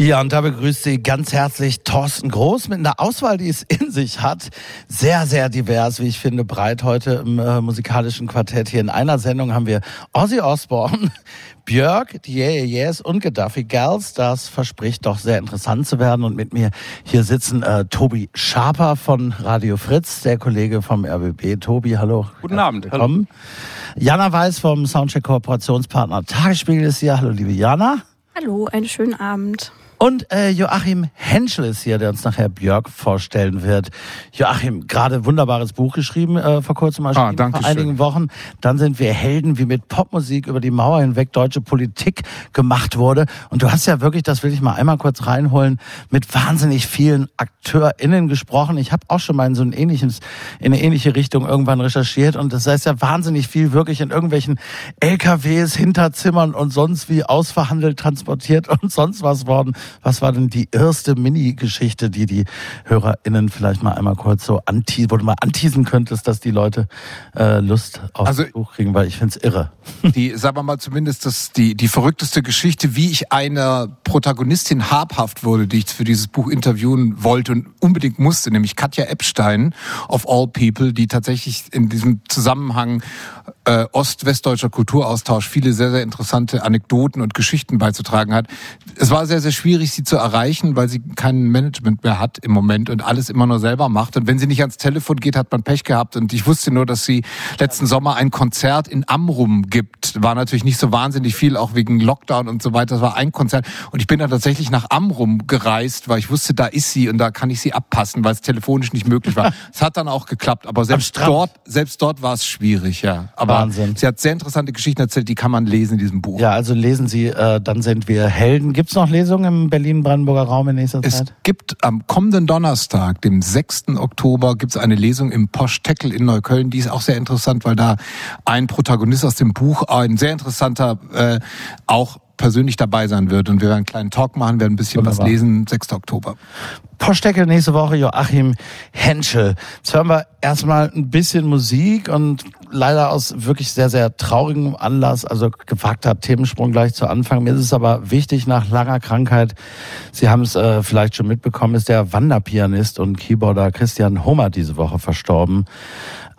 Ja, und da begrüßt Sie ganz herzlich Thorsten Groß mit einer Auswahl, die es in sich hat. Sehr, sehr divers, wie ich finde, breit heute im äh, musikalischen Quartett. Hier in einer Sendung haben wir Ozzy Osbourne, Björk, die Yeah, Yes und Gaddafi Gals. Das verspricht doch sehr interessant zu werden. Und mit mir hier sitzen äh, Tobi Schaper von Radio Fritz, der Kollege vom RBB. Tobi, hallo. Guten Abend. Willkommen. Hallo. Jana Weiß vom Soundcheck Kooperationspartner Tagesspiegel ist hier. Hallo, liebe Jana. Hallo, einen schönen Abend. Und äh, Joachim Henschel ist hier, der uns nachher Björk vorstellen wird. Joachim, gerade wunderbares Buch geschrieben, äh, vor kurzem erschienen, ah, vor einigen schön. Wochen. Dann sind wir Helden, wie mit Popmusik über die Mauer hinweg deutsche Politik gemacht wurde. Und du hast ja wirklich, das will ich mal einmal kurz reinholen, mit wahnsinnig vielen AkteurInnen gesprochen. Ich habe auch schon mal in so ein ähnliches, in eine ähnliche Richtung irgendwann recherchiert. Und das heißt ja wahnsinnig viel wirklich in irgendwelchen LKWs, Hinterzimmern und sonst wie ausverhandelt, transportiert und sonst was worden. Was war denn die erste Mini-Geschichte, die die HörerInnen vielleicht mal einmal kurz so anti, wo du mal anteasen könntest, dass die Leute äh, Lust auf also, das Buch kriegen, weil ich finde es irre. Die, sagen wir mal zumindest, das, die, die verrückteste Geschichte, wie ich einer Protagonistin habhaft wurde, die ich für dieses Buch interviewen wollte und unbedingt musste, nämlich Katja Epstein of All People, die tatsächlich in diesem Zusammenhang äh, ost-westdeutscher Kulturaustausch viele sehr, sehr interessante Anekdoten und Geschichten beizutragen hat. Es war sehr, sehr schwierig, sie zu erreichen, weil sie kein Management mehr hat im Moment und alles immer nur selber macht. Und wenn sie nicht ans Telefon geht, hat man Pech gehabt. Und ich wusste nur, dass sie letzten Sommer ein Konzert in Amrum gibt. War natürlich nicht so wahnsinnig viel, auch wegen Lockdown und so weiter. Das war ein Konzert. Und ich bin dann tatsächlich nach Amrum gereist, weil ich wusste, da ist sie und da kann ich sie abpassen, weil es telefonisch nicht möglich war. Es hat dann auch geklappt, aber selbst dort, selbst dort war es schwierig, ja. Aber Wahnsinn. sie hat sehr interessante Geschichten erzählt, die kann man lesen in diesem Buch. Ja, also lesen Sie, äh, dann sind wir Helden. Gibt es noch Lesungen im Berlin-Brandenburger Raum in nächster es Zeit? Es gibt am kommenden Donnerstag, dem 6. Oktober, gibt es eine Lesung im Posch Teckel in Neukölln. Die ist auch sehr interessant, weil da ein Protagonist aus dem Buch, ein sehr interessanter, äh, auch persönlich dabei sein wird. Und wir werden einen kleinen Talk machen, werden ein bisschen Wunderbar. was lesen, 6. Oktober. Postecke nächste Woche Joachim Henschel. Jetzt hören wir erstmal ein bisschen Musik und leider aus wirklich sehr, sehr traurigem Anlass, also gewagter Themensprung gleich zu Anfang. Mir ist es aber wichtig, nach langer Krankheit, Sie haben es äh, vielleicht schon mitbekommen, ist der Wanderpianist und Keyboarder Christian Hummer diese Woche verstorben.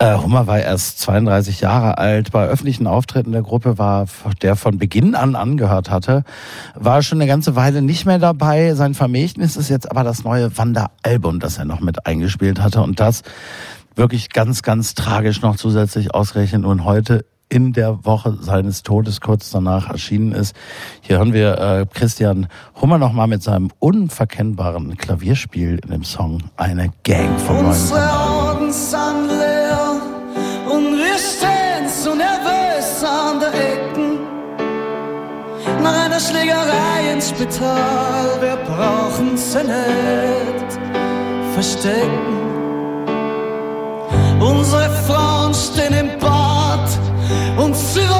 Äh, Hummer war erst 32 Jahre alt. Bei öffentlichen Auftritten der Gruppe war, der von Beginn an angehört hatte, war schon eine ganze Weile nicht mehr dabei. Sein Vermächtnis ist jetzt aber das neue Wanderalbum, das er noch mit eingespielt hatte. Und das wirklich ganz, ganz tragisch noch zusätzlich ausgerechnet und heute in der Woche seines Todes kurz danach erschienen ist. Hier hören wir äh, Christian Hummer nochmal mit seinem unverkennbaren Klavierspiel in dem Song Eine Gang vom neuen. Schlägerei ins Spital. Wir brauchen nicht verstecken. Unsere Frauen stehen im Bad und sie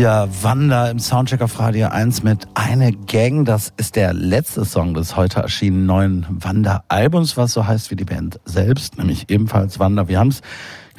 Ja, Wanda im Soundcheck auf Radio 1 mit Eine Gang. Das ist der letzte Song des heute erschienenen neuen Wanda-Albums, was so heißt wie die Band selbst, nämlich ebenfalls Wanda. Wir haben es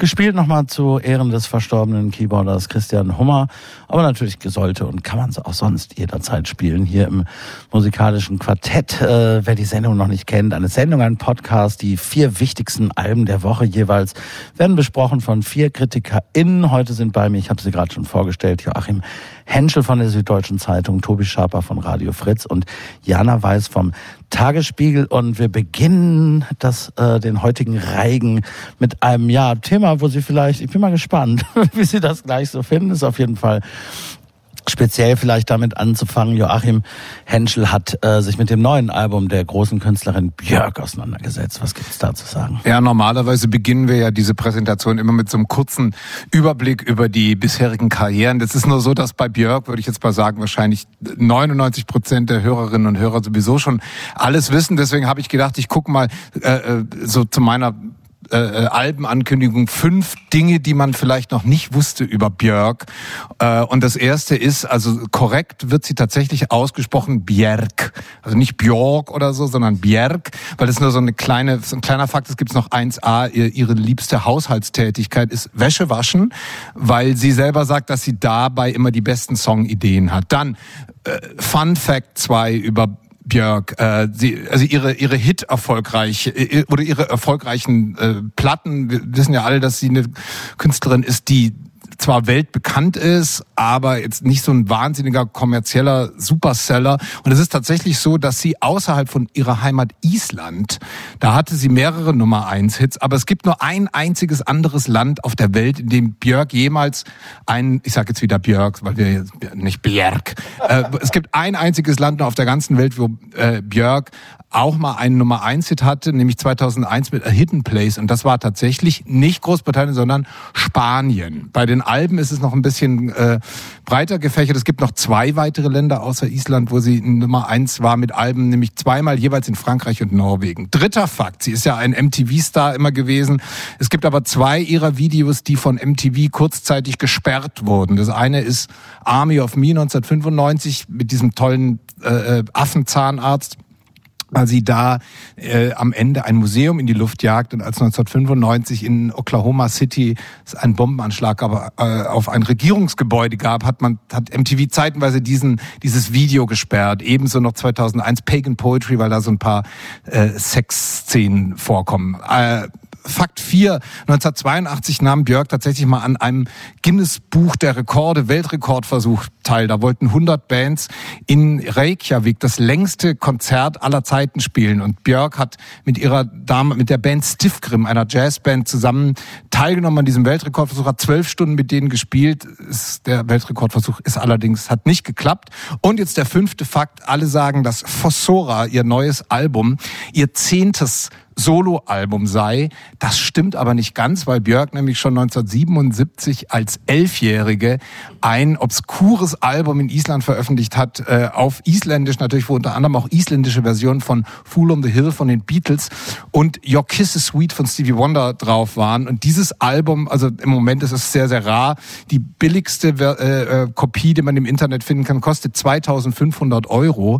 gespielt nochmal zu Ehren des verstorbenen Keyboarders Christian Hummer. Aber natürlich sollte und kann man es auch sonst jederzeit spielen. Hier im musikalischen Quartett. Äh, wer die Sendung noch nicht kennt, eine Sendung, ein Podcast. Die vier wichtigsten Alben der Woche jeweils werden besprochen von vier KritikerInnen. Heute sind bei mir, ich habe sie gerade schon vorgestellt, Joachim Henschel von der Süddeutschen Zeitung, Tobi Schaper von Radio Fritz und Jana Weiß vom Tagesspiegel. Und wir beginnen das, äh, den heutigen Reigen mit einem ja, Thema, wo Sie vielleicht, ich bin mal gespannt, wie Sie das gleich so finden. Ist auf jeden Fall speziell vielleicht damit anzufangen, Joachim Henschel hat äh, sich mit dem neuen Album der großen Künstlerin Björk auseinandergesetzt. Was gibt's da zu sagen? Ja, normalerweise beginnen wir ja diese Präsentation immer mit so einem kurzen Überblick über die bisherigen Karrieren. Das ist nur so, dass bei Björk, würde ich jetzt mal sagen, wahrscheinlich 99 Prozent der Hörerinnen und Hörer sowieso schon alles wissen. Deswegen habe ich gedacht, ich gucke mal äh, äh so zu meiner äh, äh, Albenankündigung fünf Dinge, die man vielleicht noch nicht wusste über Björk. Äh, und das erste ist, also korrekt wird sie tatsächlich ausgesprochen Björk. Also nicht Björk oder so, sondern Björk, weil das nur so eine kleine, so ein kleiner Fakt, es gibt noch 1a, ihre liebste Haushaltstätigkeit ist Wäsche waschen, weil sie selber sagt, dass sie dabei immer die besten Songideen hat. Dann äh, Fun Fact 2 über Björk, äh, sie, also ihre ihre Hit erfolgreich äh, oder ihre erfolgreichen äh, Platten. Wir wissen ja alle, dass sie eine Künstlerin ist, die zwar weltbekannt ist, aber jetzt nicht so ein wahnsinniger kommerzieller Superseller. Und es ist tatsächlich so, dass sie außerhalb von ihrer Heimat Island, da hatte sie mehrere Nummer eins Hits, aber es gibt nur ein einziges anderes Land auf der Welt, in dem Björk jemals ein, ich sage jetzt wieder Björk, weil wir nicht Björk, äh, es gibt ein einziges Land auf der ganzen Welt, wo äh, Björk auch mal einen Nummer eins Hit hatte, nämlich 2001 mit A Hidden Place. Und das war tatsächlich nicht Großbritannien, sondern Spanien. Bei den Alben ist es noch ein bisschen äh, breiter gefächert. Es gibt noch zwei weitere Länder außer Island, wo sie Nummer eins war mit Alben, nämlich zweimal jeweils in Frankreich und Norwegen. Dritter Fakt, sie ist ja ein MTV-Star immer gewesen. Es gibt aber zwei ihrer Videos, die von MTV kurzzeitig gesperrt wurden. Das eine ist Army of Me 1995 mit diesem tollen äh, äh Affenzahnarzt weil sie da äh, am Ende ein Museum in die Luft jagt und als 1995 in Oklahoma City es einen Bombenanschlag aber, äh, auf ein Regierungsgebäude gab, hat man hat MTV zeitenweise diesen dieses Video gesperrt. Ebenso noch 2001 Pagan Poetry, weil da so ein paar äh, Sexszenen vorkommen. Äh, Fakt 4. 1982 nahm Björk tatsächlich mal an einem Guinness Buch der Rekorde Weltrekordversuch teil. Da wollten 100 Bands in Reykjavik das längste Konzert aller Zeiten spielen. Und Björk hat mit ihrer Dame, mit der Band Stiffgrim, einer Jazzband, zusammen teilgenommen an diesem Weltrekordversuch, hat zwölf Stunden mit denen gespielt. Der Weltrekordversuch ist allerdings, hat nicht geklappt. Und jetzt der fünfte Fakt. Alle sagen, dass Fossora, ihr neues Album, ihr zehntes Soloalbum sei. Das stimmt aber nicht ganz, weil Björk nämlich schon 1977 als Elfjährige ein obskures Album in Island veröffentlicht hat, äh, auf Isländisch natürlich, wo unter anderem auch isländische Versionen von Fool on the Hill von den Beatles und Your Kiss is Sweet von Stevie Wonder drauf waren. Und dieses Album, also im Moment ist es sehr, sehr rar. Die billigste äh, äh, Kopie, die man im Internet finden kann, kostet 2500 Euro.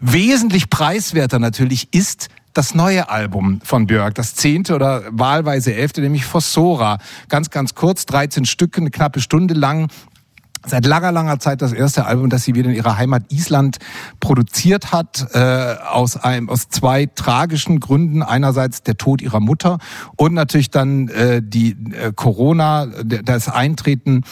Wesentlich preiswerter natürlich ist das neue Album von Björk, das zehnte oder wahlweise elfte, nämlich Fossora. Ganz, ganz kurz, 13 Stücke, eine knappe Stunde lang seit langer, langer Zeit das erste Album, das sie wieder in ihrer Heimat Island produziert hat, äh, aus einem, aus zwei tragischen Gründen. Einerseits der Tod ihrer Mutter und natürlich dann äh, die äh, Corona, das Eintreten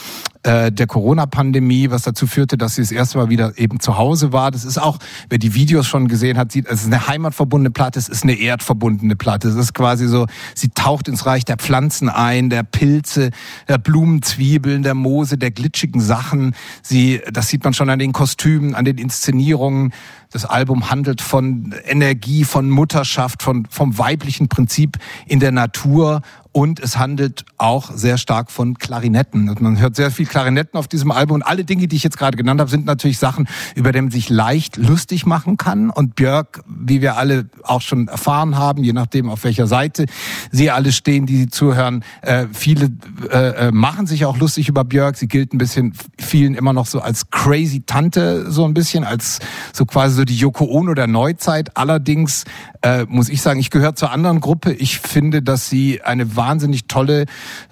äh, der Corona-Pandemie, was dazu führte, dass sie das erste Mal wieder eben zu Hause war. Das ist auch, wer die Videos schon gesehen hat, sieht, es ist eine heimatverbundene Platte, es ist eine erdverbundene Platte. Es ist quasi so, sie taucht ins Reich der Pflanzen ein, der Pilze, der Blumenzwiebeln, der Moose, der glitschigen Sachen. Sie, das sieht man schon an den Kostümen, an den Inszenierungen. Das Album handelt von Energie, von Mutterschaft, von, vom weiblichen Prinzip in der Natur und es handelt auch sehr stark von Klarinetten. Man hört sehr viel Klarinetten auf diesem Album und alle Dinge, die ich jetzt gerade genannt habe, sind natürlich Sachen, über die man sich leicht lustig machen kann. Und Björk, wie wir alle auch schon erfahren haben, je nachdem auf welcher Seite Sie alle stehen, die Sie zuhören, äh, viele äh, äh, machen sich auch lustig über Björk. Sie gilt ein bisschen vielen immer noch so als crazy Tante, so ein bisschen als so quasi so die Yoko Ono der Neuzeit. Allerdings äh, muss ich sagen, ich gehöre zur anderen Gruppe. Ich finde, dass sie eine wahnsinnig tolle,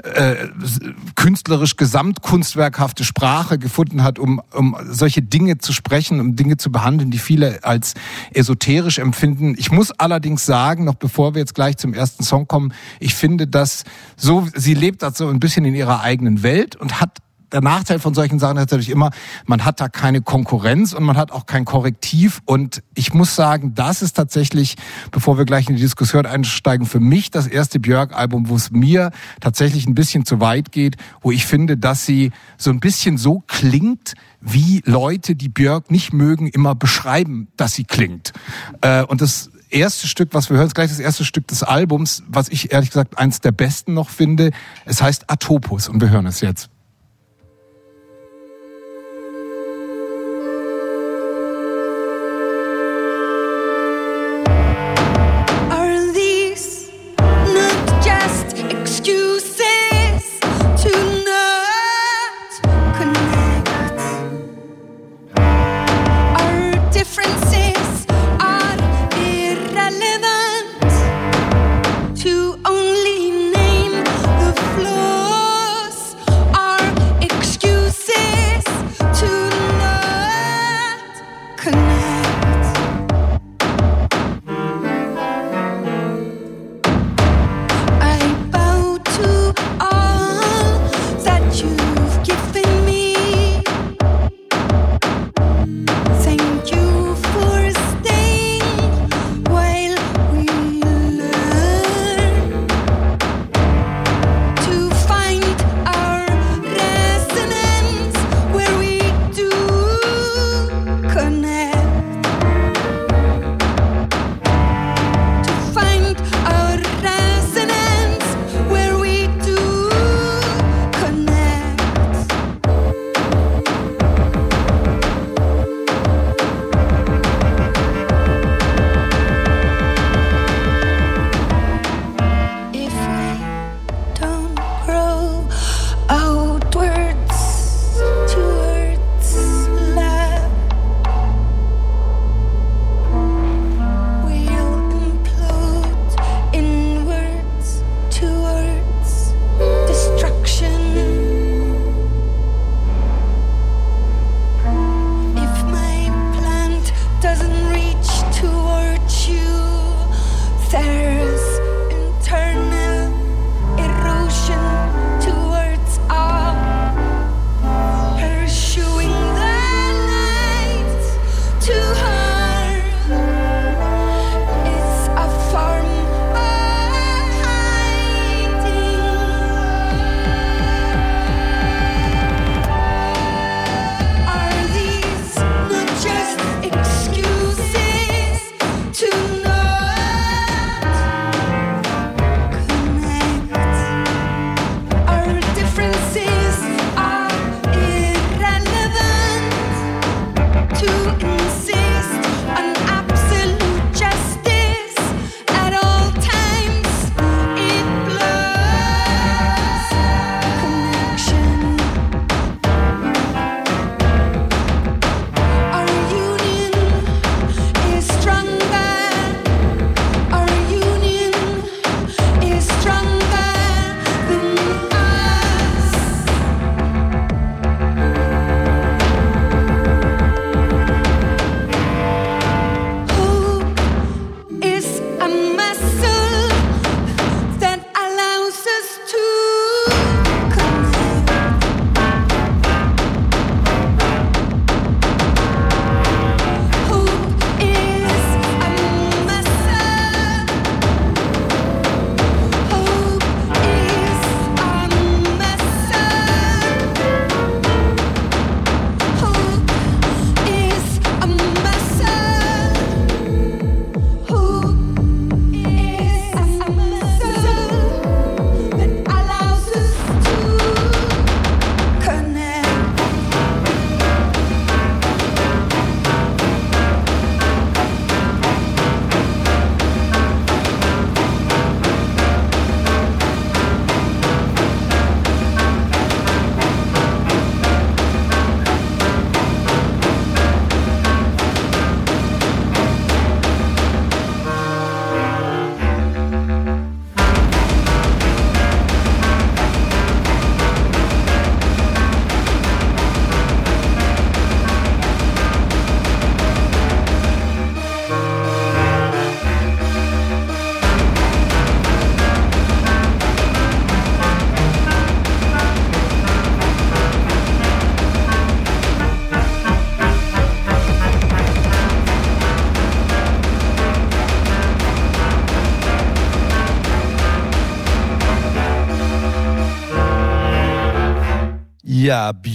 äh, künstlerisch gesamtkunstwerkhafte Sprache gefunden hat, um, um solche Dinge zu sprechen, um Dinge zu behandeln, die viele als esoterisch empfinden. Ich muss allerdings sagen, noch bevor wir jetzt gleich zum ersten Song kommen, ich finde, dass so, sie lebt da so ein bisschen in ihrer eigenen Welt und hat der Nachteil von solchen Sachen ist natürlich immer, man hat da keine Konkurrenz und man hat auch kein Korrektiv. Und ich muss sagen, das ist tatsächlich, bevor wir gleich in die Diskussion einsteigen, für mich das erste Björk-Album, wo es mir tatsächlich ein bisschen zu weit geht, wo ich finde, dass sie so ein bisschen so klingt, wie Leute, die Björk nicht mögen, immer beschreiben, dass sie klingt. Äh, und das erste Stück, was wir hören, ist gleich das erste Stück des Albums, was ich ehrlich gesagt eins der besten noch finde. Es heißt Atopus und wir hören es jetzt.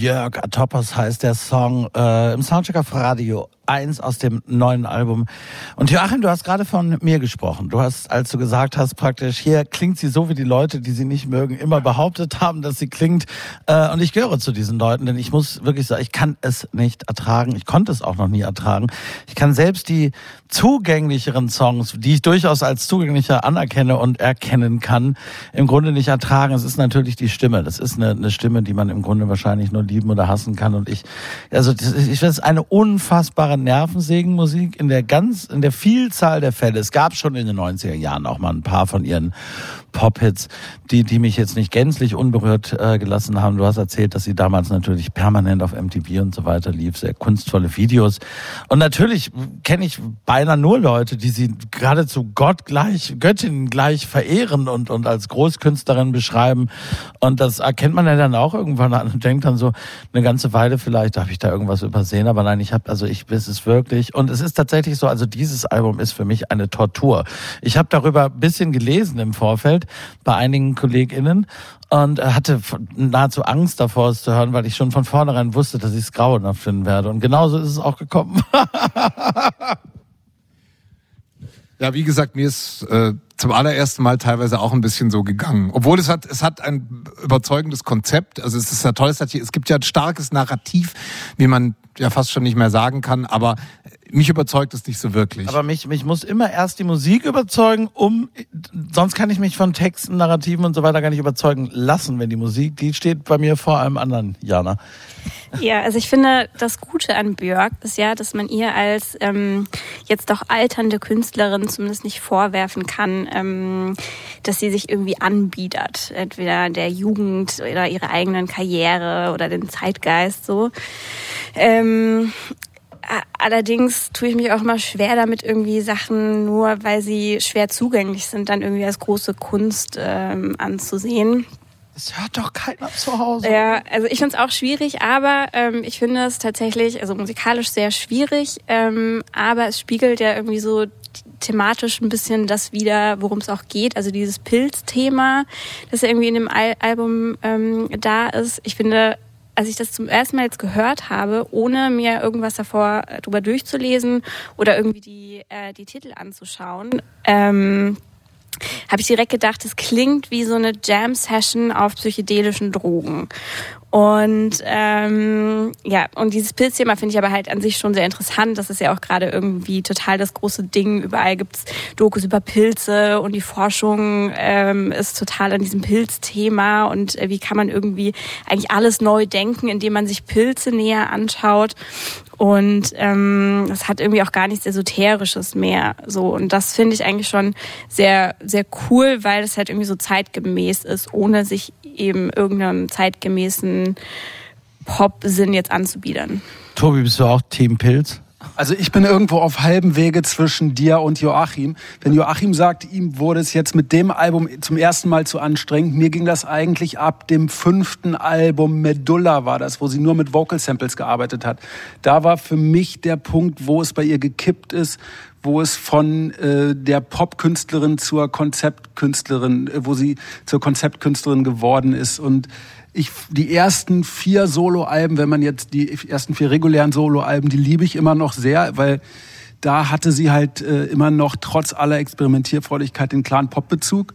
Björk Atopos heißt der Song äh, im auf Radio eins aus dem neuen Album. Und Joachim, du hast gerade von mir gesprochen. Du hast, als du gesagt hast, praktisch, hier klingt sie so, wie die Leute, die sie nicht mögen, immer behauptet haben, dass sie klingt. Äh, und ich gehöre zu diesen Leuten, denn ich muss wirklich sagen, ich kann es nicht ertragen. Ich konnte es auch noch nie ertragen. Ich kann selbst die zugänglicheren Songs, die ich durchaus als zugänglicher anerkenne und erkennen kann, im Grunde nicht ertragen. Es ist natürlich die Stimme. Das ist eine, eine Stimme, die man im Grunde wahrscheinlich nur lieben oder hassen kann. Und ich, also das, ich finde es eine unfassbare Nervensägenmusik in der ganz, in der Vielzahl der Fälle. Es gab schon in den 90er Jahren auch mal ein paar von ihren Pop-Hits, die, die mich jetzt nicht gänzlich unberührt äh, gelassen haben. Du hast erzählt, dass sie damals natürlich permanent auf MTV und so weiter lief, sehr kunstvolle Videos. Und natürlich kenne ich beinahe nur Leute, die sie geradezu Gott gleich, Göttin gleich verehren und, und als Großkünstlerin beschreiben. Und das erkennt man ja dann auch irgendwann an und denkt dann so eine ganze Weile vielleicht, habe ich da irgendwas übersehen? Aber nein, ich habe, also ich, es wirklich, und es ist tatsächlich so, also dieses Album ist für mich eine Tortur. Ich habe darüber ein bisschen gelesen im Vorfeld bei einigen KollegInnen und hatte nahezu Angst davor, es zu hören, weil ich schon von vornherein wusste, dass ich es grauenhaft finden werde. Und genauso ist es auch gekommen. ja, wie gesagt, mir ist äh, zum allerersten Mal teilweise auch ein bisschen so gegangen. Obwohl es hat, es hat ein überzeugendes Konzept. Also es ist ja toll, es, es gibt ja ein starkes Narrativ, wie man ja fast schon nicht mehr sagen kann, aber mich überzeugt es nicht so wirklich. Aber mich, mich muss immer erst die Musik überzeugen, um, sonst kann ich mich von Texten, Narrativen und so weiter gar nicht überzeugen lassen, wenn die Musik, die steht bei mir vor allem anderen, Jana. Ja, also ich finde, das Gute an Björk ist ja, dass man ihr als ähm, jetzt doch alternde Künstlerin zumindest nicht vorwerfen kann, ähm, dass sie sich irgendwie anbietet, entweder der Jugend oder ihrer eigenen Karriere oder den Zeitgeist so. Ähm, Allerdings tue ich mich auch immer schwer damit, irgendwie Sachen nur, weil sie schwer zugänglich sind, dann irgendwie als große Kunst ähm, anzusehen. Das hört doch keiner zu Hause. Ja, also ich finde es auch schwierig, aber ähm, ich finde es tatsächlich, also musikalisch sehr schwierig, ähm, aber es spiegelt ja irgendwie so thematisch ein bisschen das wieder, worum es auch geht. Also dieses Pilzthema, das ja irgendwie in dem Al Album ähm, da ist. Ich finde, als ich das zum ersten Mal jetzt gehört habe, ohne mir irgendwas davor äh, drüber durchzulesen oder irgendwie die, äh, die Titel anzuschauen, ähm, habe ich direkt gedacht, es klingt wie so eine Jam-Session auf psychedelischen Drogen. Und ähm, ja, und dieses Pilzthema finde ich aber halt an sich schon sehr interessant. Das ist ja auch gerade irgendwie total das große Ding. Überall gibt's Dokus über Pilze und die Forschung ähm, ist total an diesem Pilzthema. Und äh, wie kann man irgendwie eigentlich alles neu denken, indem man sich Pilze näher anschaut. Und ähm, das hat irgendwie auch gar nichts Esoterisches mehr. So und das finde ich eigentlich schon sehr sehr cool, weil es halt irgendwie so zeitgemäß ist, ohne sich eben irgendeinem zeitgemäßen Pop-Sinn jetzt anzubiedern. Tobi, bist du auch Team Pilz? Also ich bin irgendwo auf halbem Wege zwischen dir und Joachim. Wenn Joachim sagt, ihm wurde es jetzt mit dem Album zum ersten Mal zu anstrengend, mir ging das eigentlich ab dem fünften Album Medulla war das, wo sie nur mit Vocal Samples gearbeitet hat. Da war für mich der Punkt, wo es bei ihr gekippt ist, wo es von äh, der Popkünstlerin zur Konzeptkünstlerin, äh, wo sie zur Konzeptkünstlerin geworden ist und ich die ersten vier Soloalben, wenn man jetzt die ersten vier regulären Soloalben, die liebe ich immer noch sehr, weil da hatte sie halt äh, immer noch trotz aller Experimentierfreudigkeit den klaren Popbezug.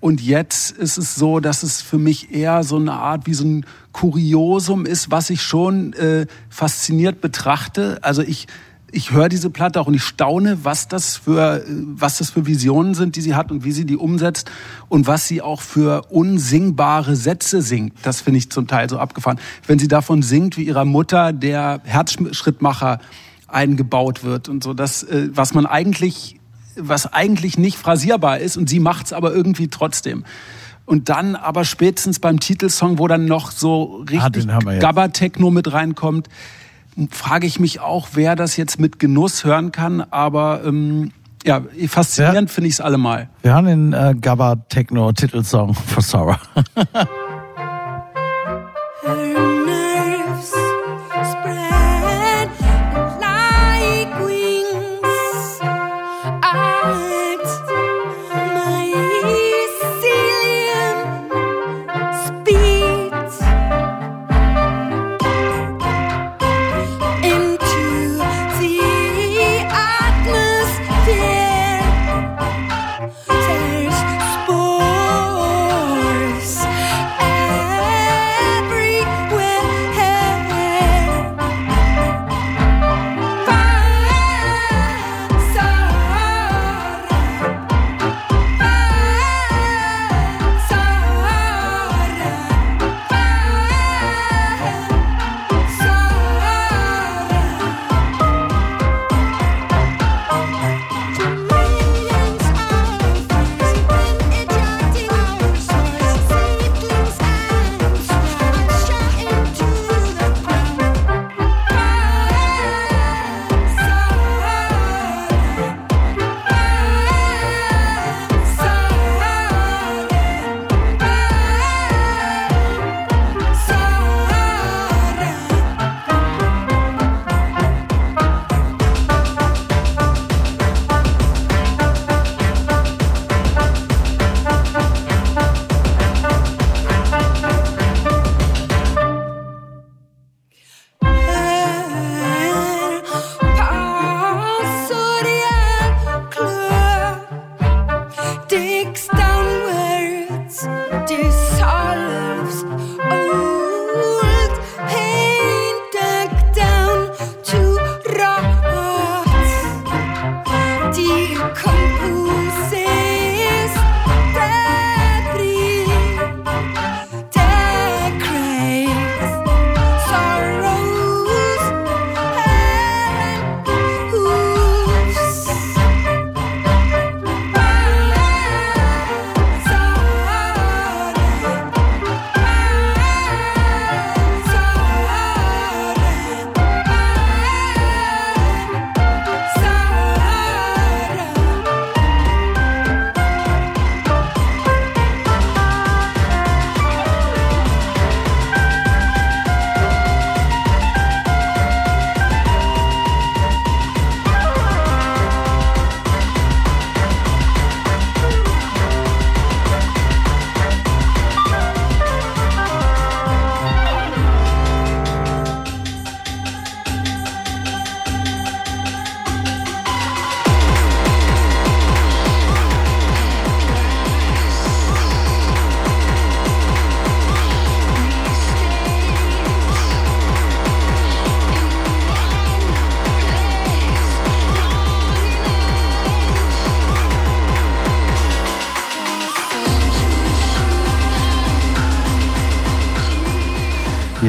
Und jetzt ist es so, dass es für mich eher so eine Art wie so ein Kuriosum ist, was ich schon äh, fasziniert betrachte. Also ich ich höre diese Platte auch und ich staune, was das für was das für Visionen sind, die sie hat und wie sie die umsetzt und was sie auch für unsingbare Sätze singt. Das finde ich zum Teil so abgefahren. Wenn sie davon singt, wie ihrer Mutter der Herzschrittmacher eingebaut wird und so, das äh, was man eigentlich was eigentlich nicht phrasierbar ist und sie macht's aber irgendwie trotzdem. Und dann aber spätestens beim Titelsong, wo dann noch so ah, richtig ah, Gabba-Techno mit reinkommt, frage ich mich auch, wer das jetzt mit Genuss hören kann, aber ähm, ja, faszinierend ja. finde ich es allemal. Wir haben den äh, Gabba Techno Titelsong für Sarah.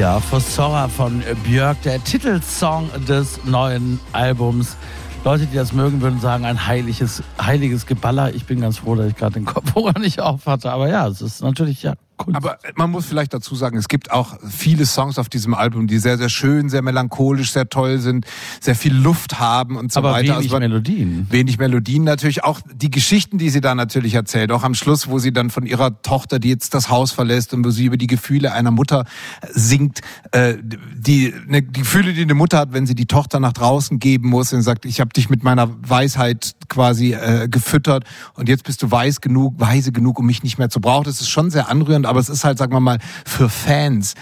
Ja, Fossora von Björk, der Titelsong des neuen Albums. Leute, die das mögen, würden sagen, ein heiliges, heiliges Geballer. Ich bin ganz froh, dass ich gerade den Kopfhörer nicht auf hatte. Aber ja, es ist natürlich ja. Aber man muss vielleicht dazu sagen, es gibt auch viele Songs auf diesem Album, die sehr, sehr schön, sehr melancholisch, sehr toll sind, sehr viel Luft haben und so Aber weiter. wenig Also, Melodien. Wenig Melodien natürlich. Auch die Geschichten, die sie da natürlich erzählt. Auch am Schluss, wo sie dann von ihrer Tochter, die jetzt das Haus verlässt und wo sie über die Gefühle einer Mutter singt, äh, die, ne, die Gefühle, die eine Mutter hat, wenn sie die Tochter nach draußen geben muss und sagt, ich habe dich mit meiner Weisheit quasi äh, gefüttert und jetzt bist du weiß genug, weise genug, um mich nicht mehr zu brauchen. Das ist schon sehr anrührend, aber es ist halt, sagen wir mal, für Fans,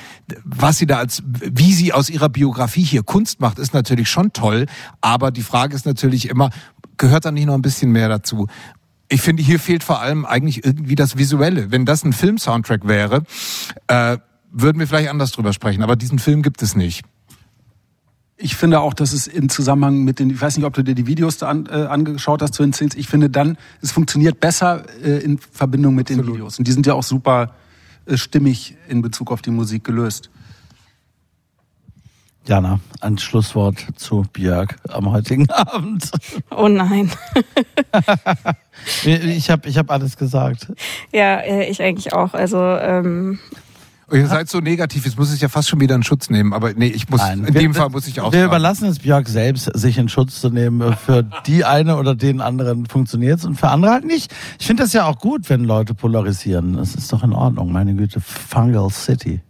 was sie da als, wie sie aus ihrer Biografie hier Kunst macht, ist natürlich schon toll. Aber die Frage ist natürlich immer, gehört da nicht noch ein bisschen mehr dazu? Ich finde, hier fehlt vor allem eigentlich irgendwie das Visuelle. Wenn das ein Film-Soundtrack wäre, äh, würden wir vielleicht anders drüber sprechen. Aber diesen Film gibt es nicht. Ich finde auch, dass es im Zusammenhang mit den, ich weiß nicht, ob du dir die Videos da an, äh, angeschaut hast zu den Szenen, ich finde dann, es funktioniert besser äh, in Verbindung mit den Videos. Und die sind ja auch super stimmig in Bezug auf die Musik gelöst. Jana, ein Schlusswort zu Björk am heutigen Abend. Oh nein. Ich habe ich hab alles gesagt. ja, äh, ich eigentlich auch. Also ähm, Ihr seid so negativ, jetzt muss ich ja fast schon wieder in Schutz nehmen. Aber nee, ich muss, in Wir- dem Fall muss ich auch Wir überlassen es Björk selbst, sich in Schutz zu nehmen. Für die eine oder den anderen funktioniert es und für andere halt nicht. Ich finde das ja auch gut, wenn Leute polarisieren. Das ist doch in Ordnung, meine Güte. Fungal City.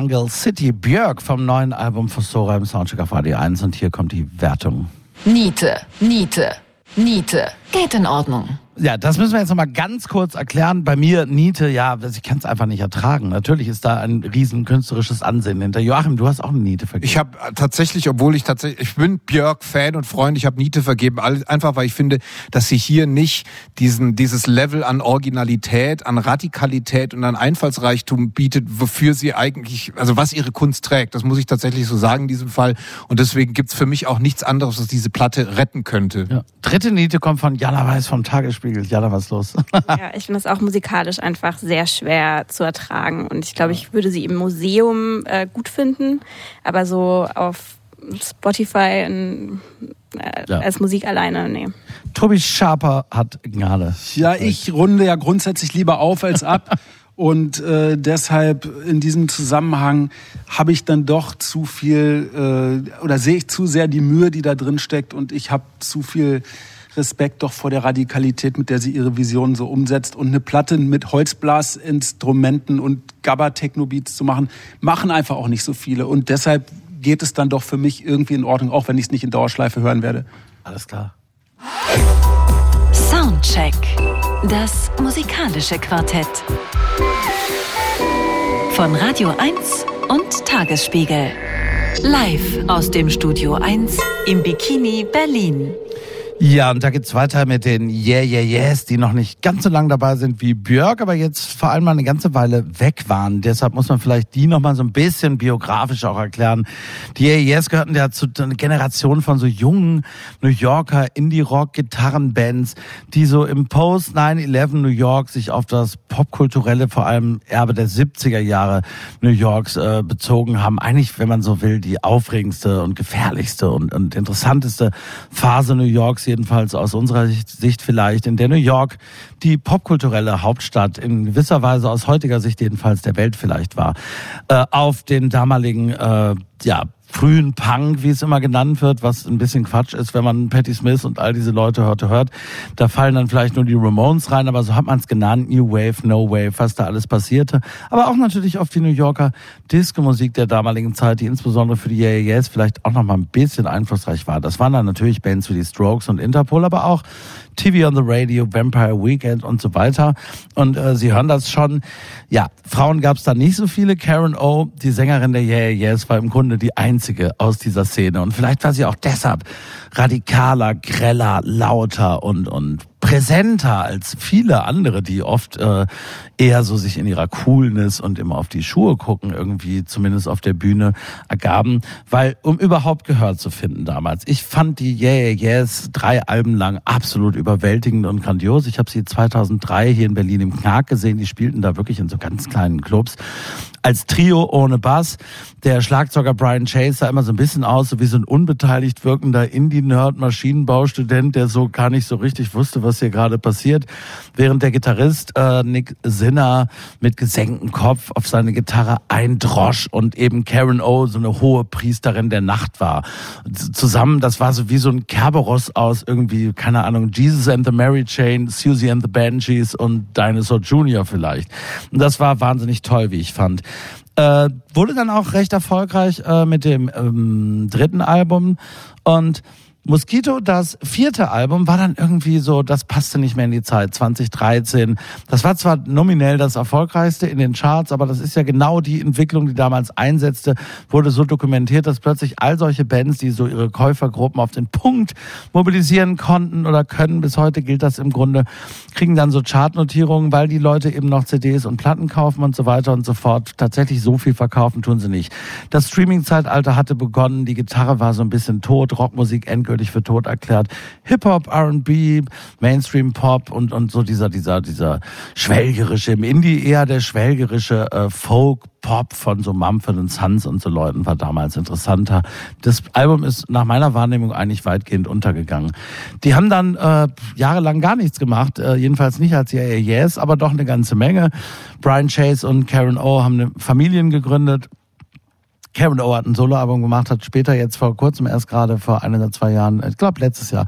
Fungal City Björk vom neuen Album von Sora im Soundcheck auf Radio 1 und hier kommt die Wertung. Niete, Niete, Niete. Geht in Ordnung. Ja, das müssen wir jetzt nochmal ganz kurz erklären. Bei mir, Niete, ja, ich kann es einfach nicht ertragen. Natürlich ist da ein riesen künstlerisches Ansehen hinter. Joachim, du hast auch eine Niete vergeben. Ich habe tatsächlich, obwohl ich tatsächlich, ich bin Björk-Fan und Freund, ich habe Niete vergeben, einfach weil ich finde, dass sie hier nicht diesen, dieses Level an Originalität, an Radikalität und an Einfallsreichtum bietet, wofür sie eigentlich, also was ihre Kunst trägt. Das muss ich tatsächlich so sagen in diesem Fall. Und deswegen gibt's für mich auch nichts anderes, was diese Platte retten könnte. ja. Dritte Niete kommt von Jana Weiß vom Tagesspiegel. Jana, was ist los? Ja, ich finde das auch musikalisch einfach sehr schwer zu ertragen. Und ich glaube, ich würde sie im Museum äh, gut finden, aber so auf Spotify in, äh, Ja. als Musik alleine, nee. Tobi Schaper hat Gnade. Ja, ich runde ja grundsätzlich lieber auf als ab. Und äh, deshalb in diesem Zusammenhang habe ich dann doch zu viel äh, oder sehe ich zu sehr die Mühe, die da drin steckt. Und ich habe zu viel Respekt doch vor der Radikalität, mit der sie ihre Vision so umsetzt. Und eine Platte mit Holzblasinstrumenten und Gabba-Techno-Beats zu machen, machen einfach auch nicht so viele. Und deshalb geht es dann doch für mich irgendwie in Ordnung, auch wenn ich es nicht in Dauerschleife hören werde. Alles klar. Soundcheck. Das musikalische Quartett. Von Radio 1 und Tagesspiegel. Live aus dem Studio 1 im Bikini Berlin. Ja, und da geht's weiter mit den Yeah, Yeah, Yes, die noch nicht ganz so lang dabei sind wie Björk, aber jetzt vor allem mal eine ganze Weile weg waren. Deshalb muss man vielleicht die noch mal so ein bisschen biografisch auch erklären. Die Yeah Yes gehörten ja zu einer Generation von so jungen New Yorker Indie-Rock-Gitarrenbands, die so im Post-9-11 New York sich auf das popkulturelle, vor allem Erbe der 70er Jahre New Yorks äh, bezogen haben. Eigentlich, wenn man so will, die aufregendste und gefährlichste und, und interessanteste Phase New Yorks, jedenfalls aus unserer Sicht vielleicht, in der New York die popkulturelle Hauptstadt in gewisser Weise aus heutiger Sicht jedenfalls der Welt vielleicht war. Äh, auf den damaligen, äh, ja, frühen Punk, wie es immer genannt wird, was ein bisschen Quatsch ist, wenn man Patti Smith und all diese Leute heute hört. Da fallen dann vielleicht nur die Ramones rein, aber so hat man es genannt, New Wave, No Wave, was da alles passierte. Aber auch natürlich auf die New Yorker Disco-Musik der damaligen Zeit, die insbesondere für die Yeah Yeah Yeahs vielleicht auch noch mal ein bisschen einflussreich war. Das waren dann natürlich Bands wie die Strokes und Interpol, aber auch TV on the Radio, Vampire Weekend und so weiter. Und äh, Sie hören das schon. Ja, Frauen gab es da nicht so viele. Karen O, die Sängerin der Yeah Yeah Yes, war im Grunde die einzige aus dieser Szene. Und vielleicht war sie auch deshalb radikaler, greller, lauter und, und präsenter als viele andere, die oft äh, eher so sich in ihrer Coolness und immer auf die Schuhe gucken, irgendwie zumindest auf der Bühne ergaben, weil um überhaupt Gehör zu finden damals. Ich fand die Yeah Yeah Yes drei Alben lang absolut überwältigend und grandios. Ich habe sie 2003 hier in Berlin im Knark gesehen. Die spielten da wirklich in so ganz kleinen Clubs als Trio ohne Bass. Der Schlagzeuger Brian Chase sah immer so ein bisschen aus, so wie so ein unbeteiligt wirkender Indie-Nerd-Maschinenbaustudent, der so gar nicht so richtig wusste, was hier gerade passiert. Während der Gitarrist äh, Nick Sinner mit gesenktem Kopf auf seine Gitarre eindrosch und eben Karen O, so eine hohe Priesterin der Nacht war. Zusammen, das war so wie so ein Kerberos aus irgendwie, keine Ahnung, Jesus and the Mary Chain, Susie and the Banshees und Dinosaur Jr. vielleicht. Und das war wahnsinnig toll, wie ich fand. Äh, wurde dann auch recht erfolgreich äh, mit dem ähm, dritten Album. Und Mosquito, das vierte Album, war dann irgendwie so, das passte nicht mehr in die Zeit, 2013. Das war zwar nominell das erfolgreichste in den Charts, aber das ist ja genau die Entwicklung, die damals einsetzte, wurde so dokumentiert, dass plötzlich all solche Bands, die so ihre Käufergruppen auf den Punkt mobilisieren konnten oder können, bis heute gilt das im Grunde, kriegen dann so Chartnotierungen, weil die Leute eben noch CDs und Platten kaufen und so weiter und so fort. Tatsächlich so viel verkaufen tun sie nicht. Das Streaming-Zeitalter hatte begonnen, die Gitarre war so ein bisschen tot, Rockmusik endgültig für tot erklärt. Hip-Hop, R&B, Mainstream-Pop und, und so dieser, dieser, dieser schwelgerische, im Indie eher der schwelgerische äh, Folk, Pop von so Mumford Sons und so Leuten war damals interessanter. Das Album ist nach meiner Wahrnehmung eigentlich weitgehend untergegangen. Die haben dann äh, jahrelang gar nichts gemacht, äh, jedenfalls nicht als Yeah Yes, aber doch eine ganze Menge. Brian Chase und Karen O haben eine Familien gegründet Karen O hat ein Soloalbum gemacht, hat später jetzt vor kurzem erst gerade vor ein oder zwei Jahren, ich glaube letztes Jahr,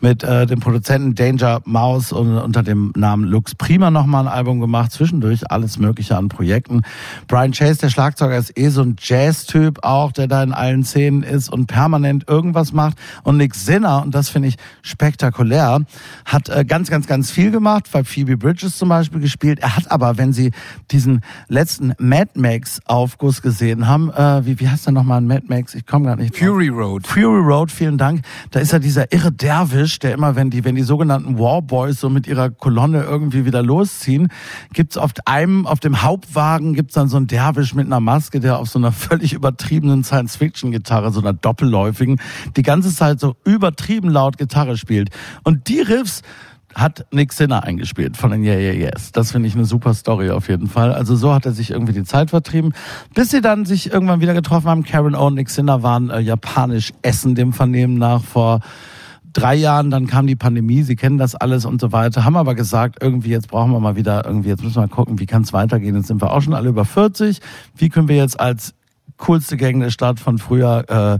mit äh, dem Produzenten Danger Mouse und unter dem Namen Lux Prima nochmal ein Album gemacht. Zwischendurch alles Mögliche an Projekten. Brian Chase, der Schlagzeuger, ist eh so ein Jazz-Typ auch, der da in allen Szenen ist und permanent irgendwas macht. Und Nick Sinner, und das finde ich spektakulär, hat äh, ganz, ganz, ganz viel gemacht, bei Phoebe Bridges zum Beispiel gespielt. Er hat aber, wenn Sie diesen letzten Mad Max-Aufguss gesehen haben, äh, wie, wie heißt der nochmal, Mad Max? Ich komme gar nicht drauf. Fury Road. Fury Road, vielen Dank. Da ist ja dieser irre Derwisch, der immer, wenn die, wenn die sogenannten Warboys so mit ihrer Kolonne irgendwie wieder losziehen, gibt's auf einem, auf dem Hauptwagen gibt's dann so einen Derwisch mit einer Maske, der auf so einer völlig übertriebenen Science-Fiction-Gitarre, so einer doppelläufigen, die ganze Zeit so übertrieben laut Gitarre spielt. Und die Riffs, hat Nick Sinner eingespielt von den Yeah Yeah Yes. Das finde ich eine super Story auf jeden Fall. Also so hat er sich irgendwie die Zeit vertrieben. Bis sie dann sich irgendwann wieder getroffen haben. Karen O und Nick Sinner waren äh, japanisch essen dem Vernehmen nach vor drei Jahren, dann kam die Pandemie, sie kennen das alles und so weiter, haben aber gesagt, irgendwie jetzt brauchen wir mal wieder, irgendwie jetzt müssen wir mal gucken, wie kann es weitergehen. Jetzt sind wir auch schon alle über 40. Wie können wir jetzt als coolste Gang der Stadt von früher äh,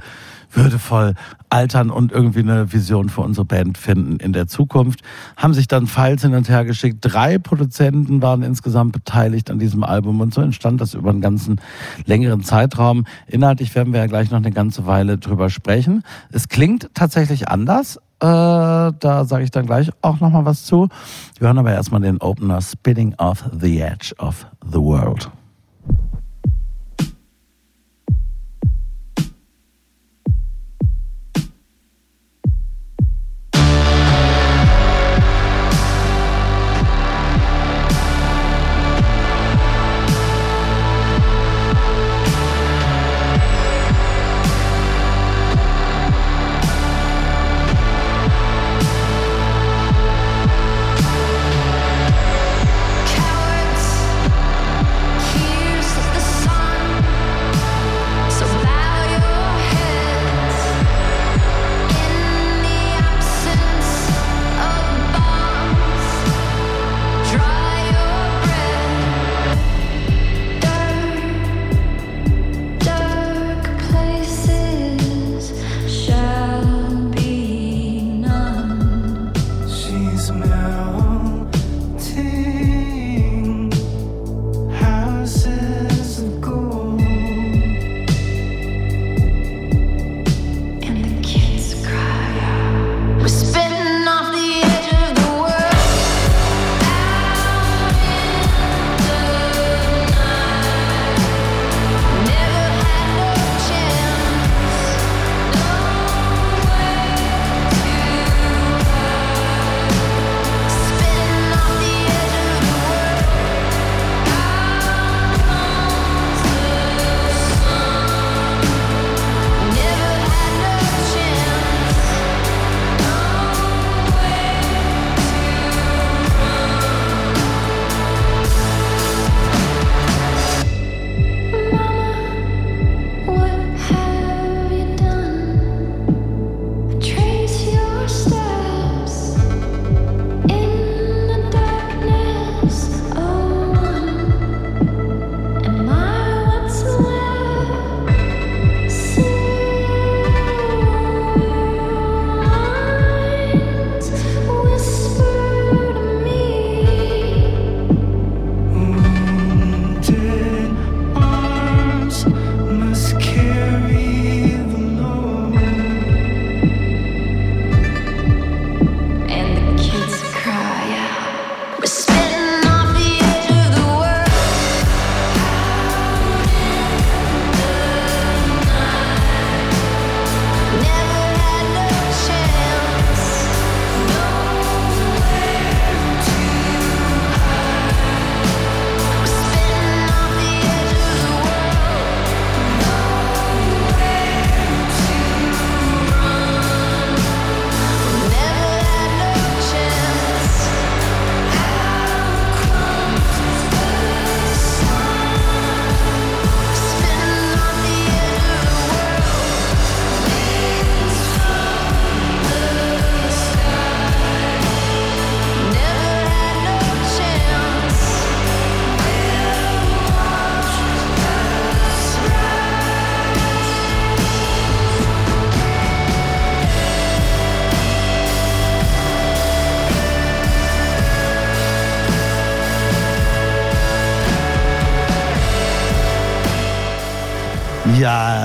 würdevoll altern und irgendwie eine Vision für unsere Band finden in der Zukunft. Haben sich dann Files hin und her geschickt. Drei Produzenten waren insgesamt beteiligt an diesem Album und so entstand das über einen ganzen längeren Zeitraum. Inhaltlich werden wir ja gleich noch eine ganze Weile drüber sprechen. Es klingt tatsächlich anders. Äh, da sage ich dann gleich auch nochmal was zu. Wir hören aber erstmal den Opener Spinning off the Edge of the World.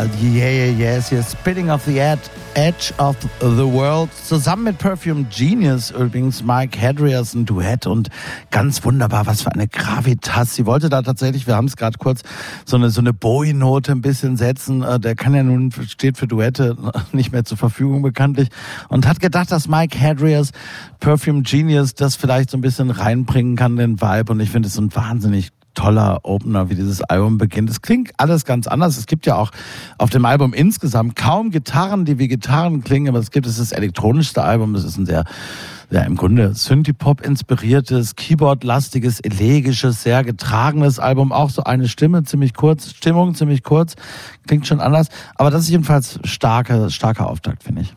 Ja, yeah, yeah, yes, yes. Spitting off the ed Edge of the World. Zusammen mit Perfume Genius übrigens Mike Hadrias ein Duett und ganz wunderbar, was für eine Gravitas. Sie wollte da tatsächlich, wir haben es gerade kurz, so eine, so eine Bowie-Note ein bisschen setzen. Äh, Der kann ja nun, steht für Duette nicht mehr zur Verfügung bekanntlich und hat gedacht, dass Mike Hadrias Perfume Genius das vielleicht so ein bisschen reinbringen kann, den Vibe. Und ich finde es ein wahnsinnig toller Opener, wie dieses Album beginnt. Es klingt alles ganz anders. Es gibt ja auch auf dem Album insgesamt kaum Gitarren, die wie Gitarren klingen, aber es gibt es ist das elektronischste Album. Es ist ein sehr, ja, im Grunde Synthie-Pop inspiriertes, Keyboard-lastiges, elegisches, sehr getragenes Album. Auch so eine Stimme, ziemlich kurz, Stimmung ziemlich kurz, klingt schon anders. Aber das ist jedenfalls starker, starker Auftakt, finde ich.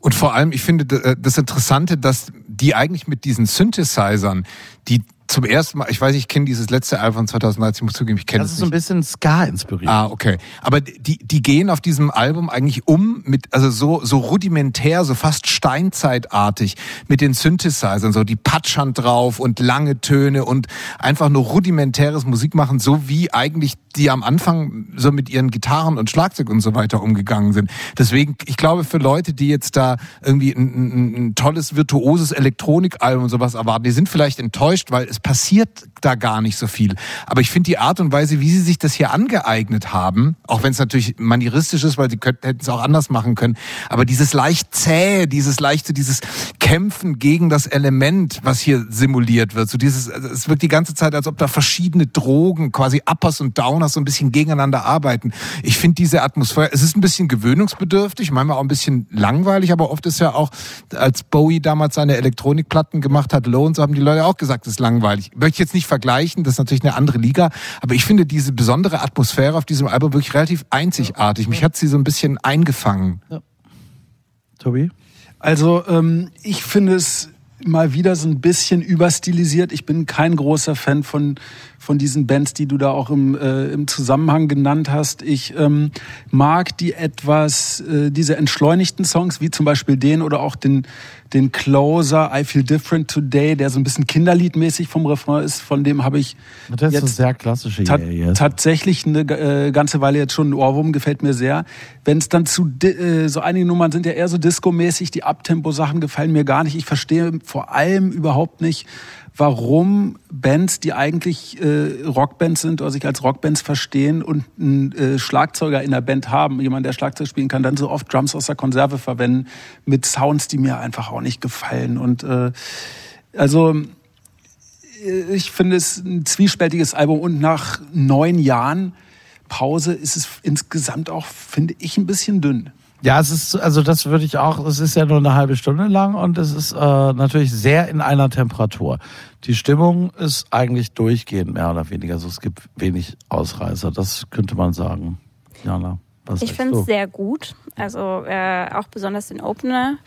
Und vor allem, ich finde äh, das Interessante, dass die eigentlich mit diesen Synthesizern, die zum ersten Mal, ich weiß, ich kenne dieses letzte Album von 2019, ich muss zugeben, ich kenne Das es ist so ein bisschen Ska inspiriert. Ah, okay. Aber die, die gehen auf diesem Album eigentlich um mit, also so, so rudimentär, so fast steinzeitartig mit den Synthesizern, so die Patschern drauf und lange Töne und einfach nur rudimentäres Musik machen, so wie eigentlich die am Anfang so mit ihren Gitarren und Schlagzeug und so weiter umgegangen sind. Deswegen, ich glaube, für Leute, die jetzt da irgendwie ein, ein, ein tolles, virtuoses Elektronikalbum und sowas erwarten, die sind vielleicht enttäuscht, weil es passiert da gar nicht so viel. Aber ich finde die Art und Weise, wie sie sich das hier angeeignet haben, auch wenn es natürlich manieristisch ist, weil sie hätten es auch anders machen können, aber dieses leicht zähe, dieses leichte, dieses Kämpfen gegen das Element, was hier simuliert wird, so dieses, also es wirkt die ganze Zeit, als ob da verschiedene Drogen, quasi Uppers und Downers so ein bisschen gegeneinander arbeiten. Ich finde diese Atmosphäre, es ist ein bisschen gewöhnungsbedürftig, manchmal auch ein bisschen langweilig, aber oft ist ja auch, als Bowie damals seine Elektronikplatten gemacht hat, so haben die Leute auch gesagt, es ist langweilig. Möchte ich jetzt nicht vergleichen, das ist natürlich eine andere Liga, aber ich finde diese besondere Atmosphäre auf diesem Album wirklich relativ einzigartig. Mich hat sie so ein bisschen eingefangen. Tobi? Also ähm, ich finde es mal wieder so ein bisschen überstilisiert. Ich bin kein großer Fan von von diesen Bands, die du da auch im, äh, im Zusammenhang genannt hast. Ich ähm, mag die etwas, äh, diese entschleunigten Songs, wie zum Beispiel den oder auch den, den Closer, I Feel Different Today, der so ein bisschen kinderliedmäßig vom Refrain ist. Von dem habe ich Das ist jetzt sehr klassische Ta yes. tatsächlich eine äh, ganze Weile jetzt schon ein Ohrwurm, gefällt mir sehr. Wenn es dann zu, äh, so einige Nummern sind ja eher so Disco-mäßig, die Abtempo-Sachen gefallen mir gar nicht. Ich verstehe vor allem überhaupt nicht, warum Bands, die eigentlich äh, Rockbands sind oder sich als Rockbands verstehen und einen äh, Schlagzeuger in der Band haben, jemand, der Schlagzeug spielen kann, dann so oft Drums aus der Konserve verwenden mit Sounds, die mir einfach auch nicht gefallen. Und äh, also ich finde es ein zwiespältiges Album und nach neun Jahren Pause ist es insgesamt auch, finde ich, ein bisschen dünn. Ja, es ist, also das würde ich auch, es ist ja nur eine halbe Stunde lang und es ist äh, natürlich sehr in einer Temperatur. Die Stimmung ist eigentlich durchgehend mehr oder weniger, also es gibt wenig Ausreißer, das könnte man sagen. Jana, was Ich finde es sehr gut. Also äh, auch besonders den Opener.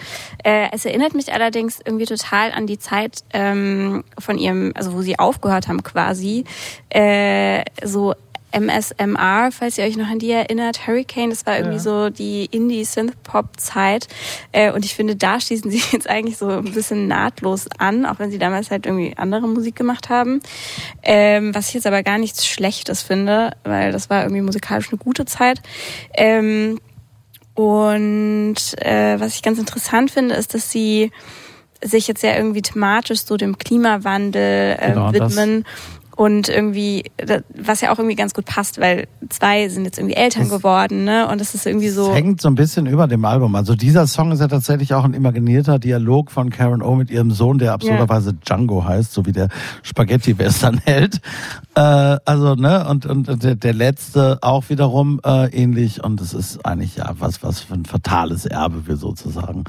Äh, es erinnert mich allerdings irgendwie total an die Zeit ähm, von ihrem, also wo sie aufgehört haben quasi. Äh, so MSMR, falls ihr euch noch an die erinnert, Hurricane, das war irgendwie so die Indie-Synth-Pop-Zeit. Äh, und ich finde, da schließen sie jetzt eigentlich so ein bisschen nahtlos an, auch wenn sie damals halt irgendwie andere Musik gemacht haben. Ähm, was ich jetzt aber gar nichts Schlechtes finde, weil das war irgendwie musikalisch eine gute Zeit. Ähm, und äh, was ich ganz interessant finde, ist, dass sie sich jetzt ja irgendwie thematisch so dem Klimawandel äh, Genau, widmen. Und irgendwie, was ja auch irgendwie ganz gut passt, weil zwei sind jetzt irgendwie Eltern geworden, ne? Und das ist irgendwie so. Es hängt so ein bisschen über dem Album. Also dieser Song ist ja tatsächlich auch ein imaginierter Dialog von Karen O mit ihrem Sohn, der absurderweise Django heißt, so wie der Spaghetti-Western hält. Äh, also, ne, und, und der, der letzte auch wiederum äh, ähnlich. Und es ist eigentlich ja was, was für ein fatales Erbe wir sozusagen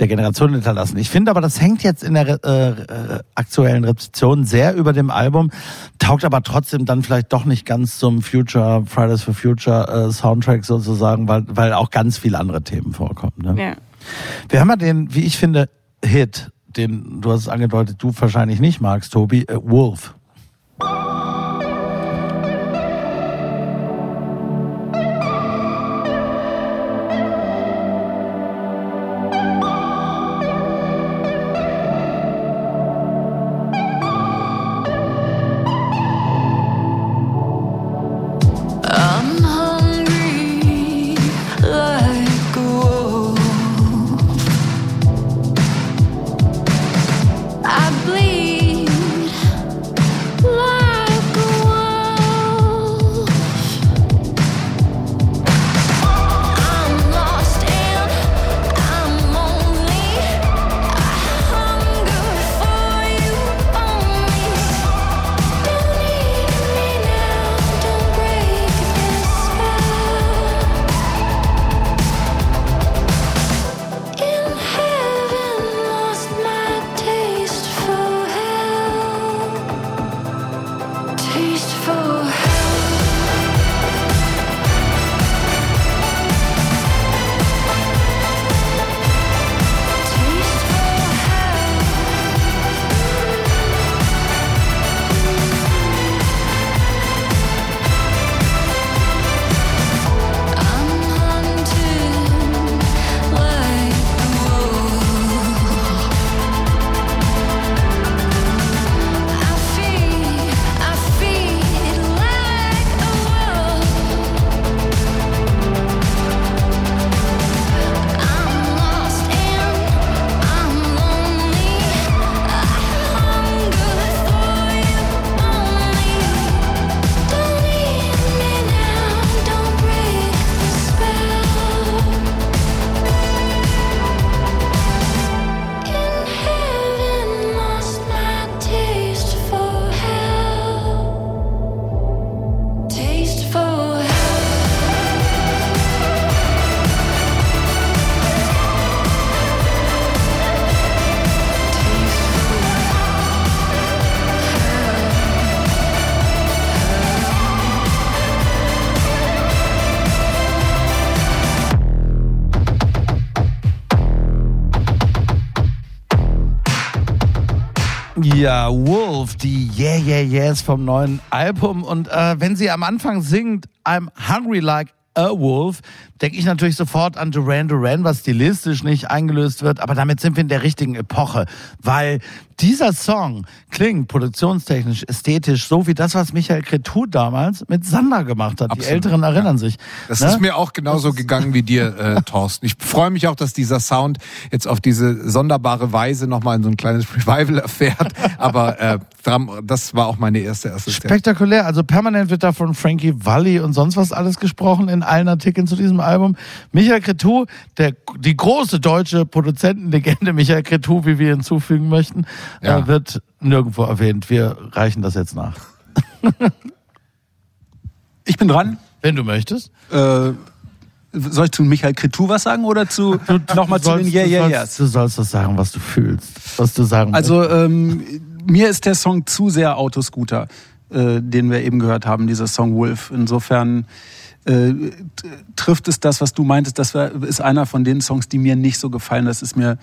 der Generation hinterlassen. Ich finde aber, das hängt jetzt in der äh, äh, aktuellen Rezeption sehr über dem Album, taugt aber trotzdem dann vielleicht doch nicht ganz zum Future, Fridays for Future äh, Soundtrack sozusagen, weil, weil auch ganz viele andere Themen vorkommen. Ne? ja. Wir haben ja den, wie ich finde, Hit, den du hast es angedeutet, du wahrscheinlich nicht magst, Tobi, äh, Wolf. Die Yeah Yeahs vom neuen Album. Und äh, wenn sie am Anfang singt, I'm hungry like a wolf, denke ich natürlich sofort an Duran Duran, was stilistisch nicht eingelöst wird. Aber damit sind wir in der richtigen Epoche, weil dieser Song klingt produktionstechnisch, ästhetisch, so wie das, was Michael Cretu damals mit Sander gemacht hat. Die Absolut, Älteren erinnern sich. Das ne? ist mir auch genauso gegangen wie dir, äh, Thorsten. Ich freue mich auch, dass dieser Sound jetzt auf diese sonderbare Weise nochmal in so ein kleines Revival erfährt. Aber äh, das war auch meine erste Assoziation. Spektakulär. Also permanent wird da von Frankie Valli und sonst was alles gesprochen in allen Artikeln zu diesem Album. Michael Cretu, der, die große deutsche Produzentenlegende Michael Cretu, wie wir hinzufügen möchten, Ja. äh, wird nirgendwo erwähnt. Wir reichen das jetzt nach. Ich bin dran. Wenn du möchtest. Äh, soll ich zu Michael Cretu was sagen oder zu nochmal zu den Yeah du Yeah sollst- Yeahs? Du sollst das sagen, was du fühlst. Was du sagen Also ähm, mir ist der Song zu sehr Autoscooter, äh, den wir eben gehört haben, dieser Song Wolf. Insofern äh, trifft es das, was du meintest. Das wär, ist einer von den Songs, die mir nicht so gefallen. Das ist mir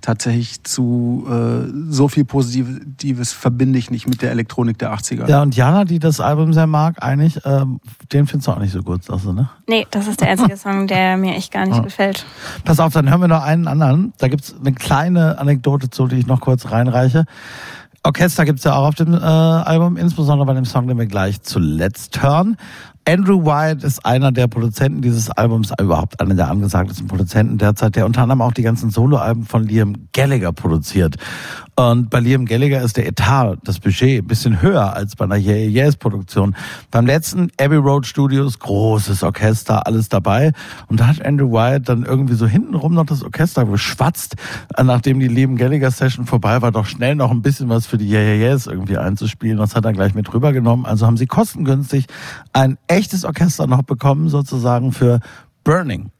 tatsächlich zu äh, so viel Positives verbinde ich nicht mit der Elektronik der 80er. Ja, und Jana, die das Album sehr mag, eigentlich, ähm, den findest du auch nicht so gut, sagst du, ne? Nee, das ist der einzige Song, der mir echt gar nicht gefällt. Pass auf, dann hören wir noch einen anderen. Da gibt's eine kleine Anekdote zu, die ich noch kurz reinreiche. Orchester gibt's ja auch auf dem äh, Album, insbesondere bei dem Song, den wir gleich zuletzt hören. Andrew White ist einer der Produzenten dieses Albums, überhaupt einer der angesagtesten Produzenten derzeit, der unter anderem auch die ganzen Soloalben von Liam Gallagher produziert. Und bei Liam Gallagher ist der Etat, das Budget, ein bisschen höher als bei einer Yeah Yeahs Produktion. Beim letzten Abbey Road Studios, großes Orchester, alles dabei. Und da hat Andrew White dann irgendwie so hintenrum noch das Orchester geschwatzt, nachdem die Liam Gallagher Session vorbei war, doch schnell noch ein bisschen was für die Yeah Yeahs irgendwie einzuspielen. Das hat er gleich mit rübergenommen. Also haben sie kostengünstig ein echtes Orchester noch bekommen, sozusagen für Burning.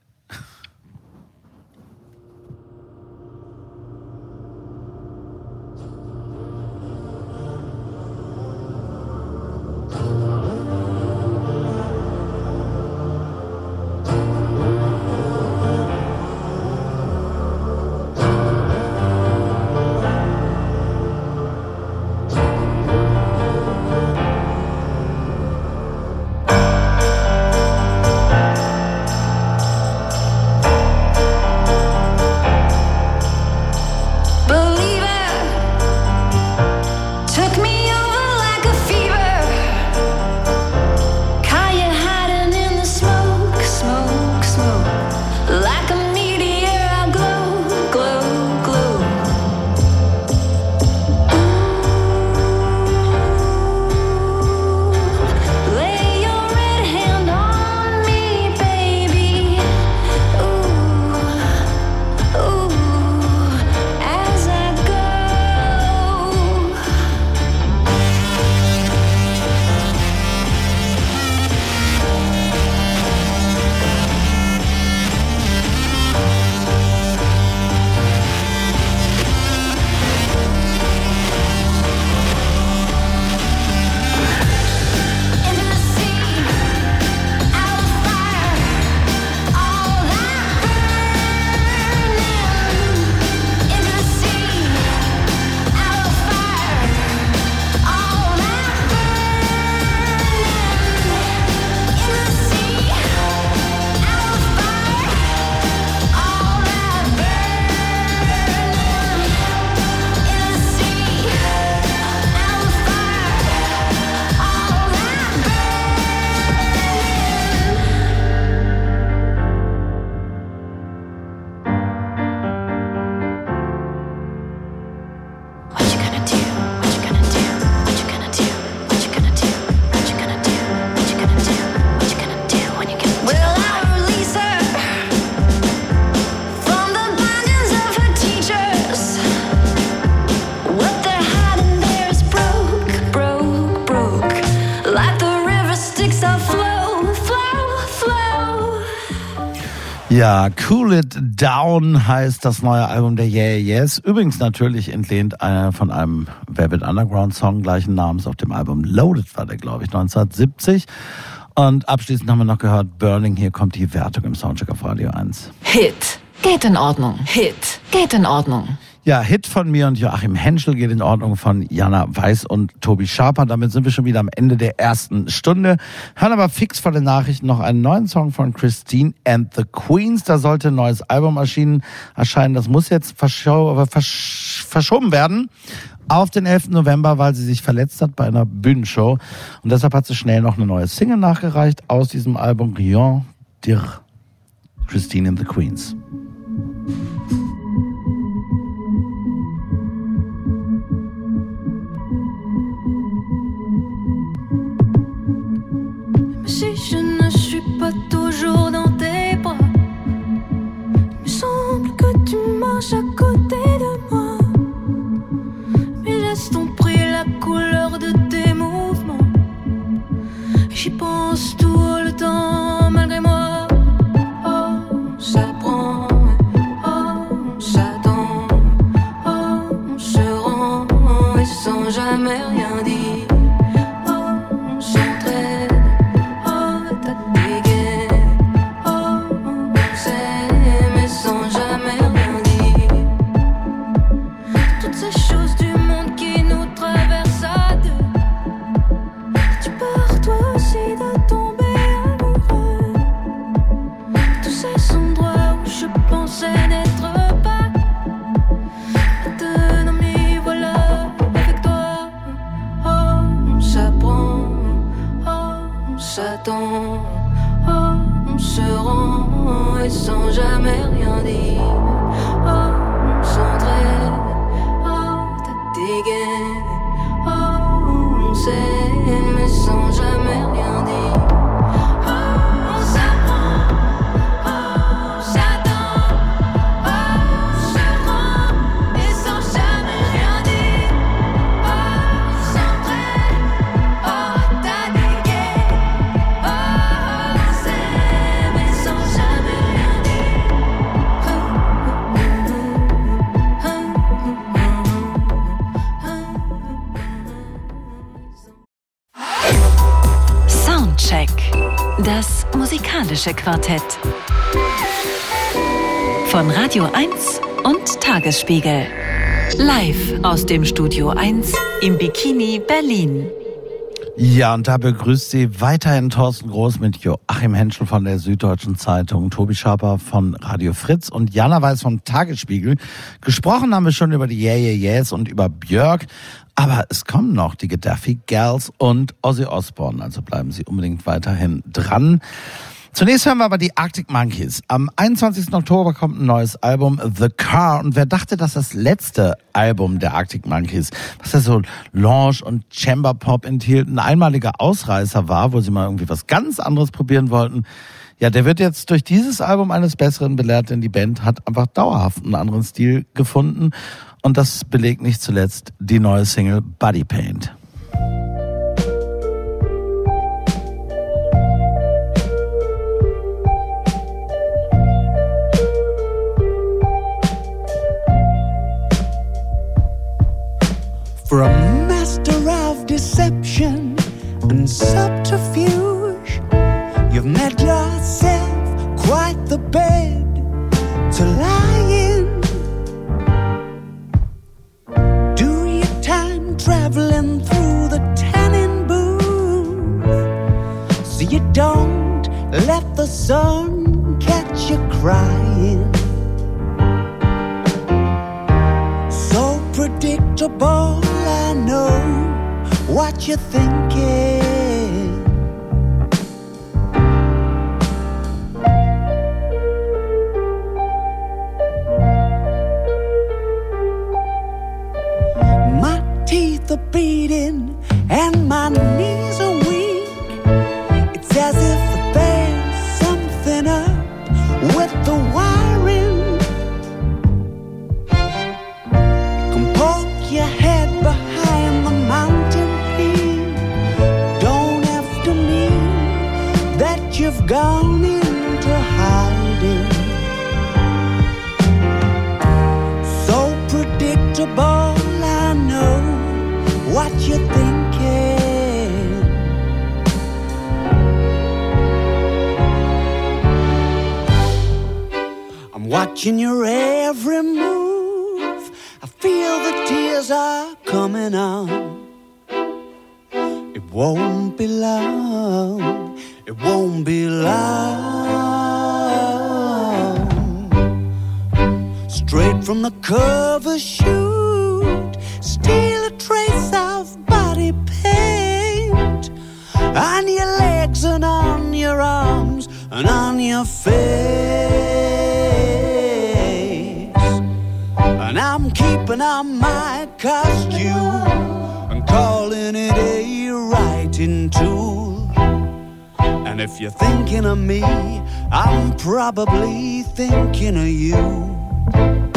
Ja, Cool It Down heißt das neue Album der Yeah Yes. Übrigens natürlich entlehnt äh, von einem Velvet Underground Song gleichen Namens auf dem Album Loaded war der, glaube ich, 1970. Und abschließend haben wir noch gehört Burning. Hier kommt die Wertung im Soundcheck auf Radio 1. Hit. Geht in Ordnung. Hit. Geht in Ordnung. Ja, Hit von mir und Joachim Henschel geht in Ordnung von Jana Weiß und Tobi Schaper. Damit sind wir schon wieder am Ende der ersten Stunde. Hören aber fix vor den Nachrichten noch einen neuen Song von Christine and the Queens. Da sollte ein neues Album erschienen, erscheinen. Das muss jetzt verscho versch verschoben werden auf den 11. November, weil sie sich verletzt hat bei einer Bühnenshow. Und deshalb hat sie schnell noch eine neue Single nachgereicht aus diesem Album Rion Dir. Christine and the Queens. J'y pense jamais musikalische Quartett. Von Radio 1 und Tagesspiegel. Live aus dem Studio 1 im Bikini Berlin. Ja, und da begrüßt sie weiterhin Thorsten Groß mit Joachim Henschel von der Süddeutschen Zeitung, Tobi Schaper von Radio Fritz und Jana Weiß vom Tagesspiegel. Gesprochen haben wir schon über die Yeah Yeah Yeahs und über Björk, aber es kommen noch die Gaddafi Gals und Ozzy Osbourne, also bleiben Sie unbedingt weiterhin dran. Zunächst hören wir aber die Arctic Monkeys. Am 21. Oktober kommt ein neues Album, The Car. Und wer dachte, dass das letzte Album der Arctic Monkeys, was ja so Lounge und Chamber Pop enthielt, ein einmaliger Ausreißer war, wo sie mal irgendwie was ganz anderes probieren wollten, ja, der wird jetzt durch dieses Album eines Besseren belehrt, denn die Band hat einfach dauerhaft einen anderen Stil gefunden. Und das belegt nicht zuletzt die neue Single Body Paint. For a master of deception and subterfuge, you've made yourself quite the bed to lie in. Do your time traveling through the tanning booth so you don't let the sun catch you crying. So predictable, I know what you're thinking. My teeth are beating and my knees are down into hiding. So predictable, I know what you're thinking. I'm watching your every move. I feel the tears are coming on. It won't be long it won't be long. Straight from the cover shoot, steal a trace of body paint on your legs and on your arms and on your face. And I'm keeping on my costume and calling it a writing tool. And if you're thinking of me, I'm probably thinking of you.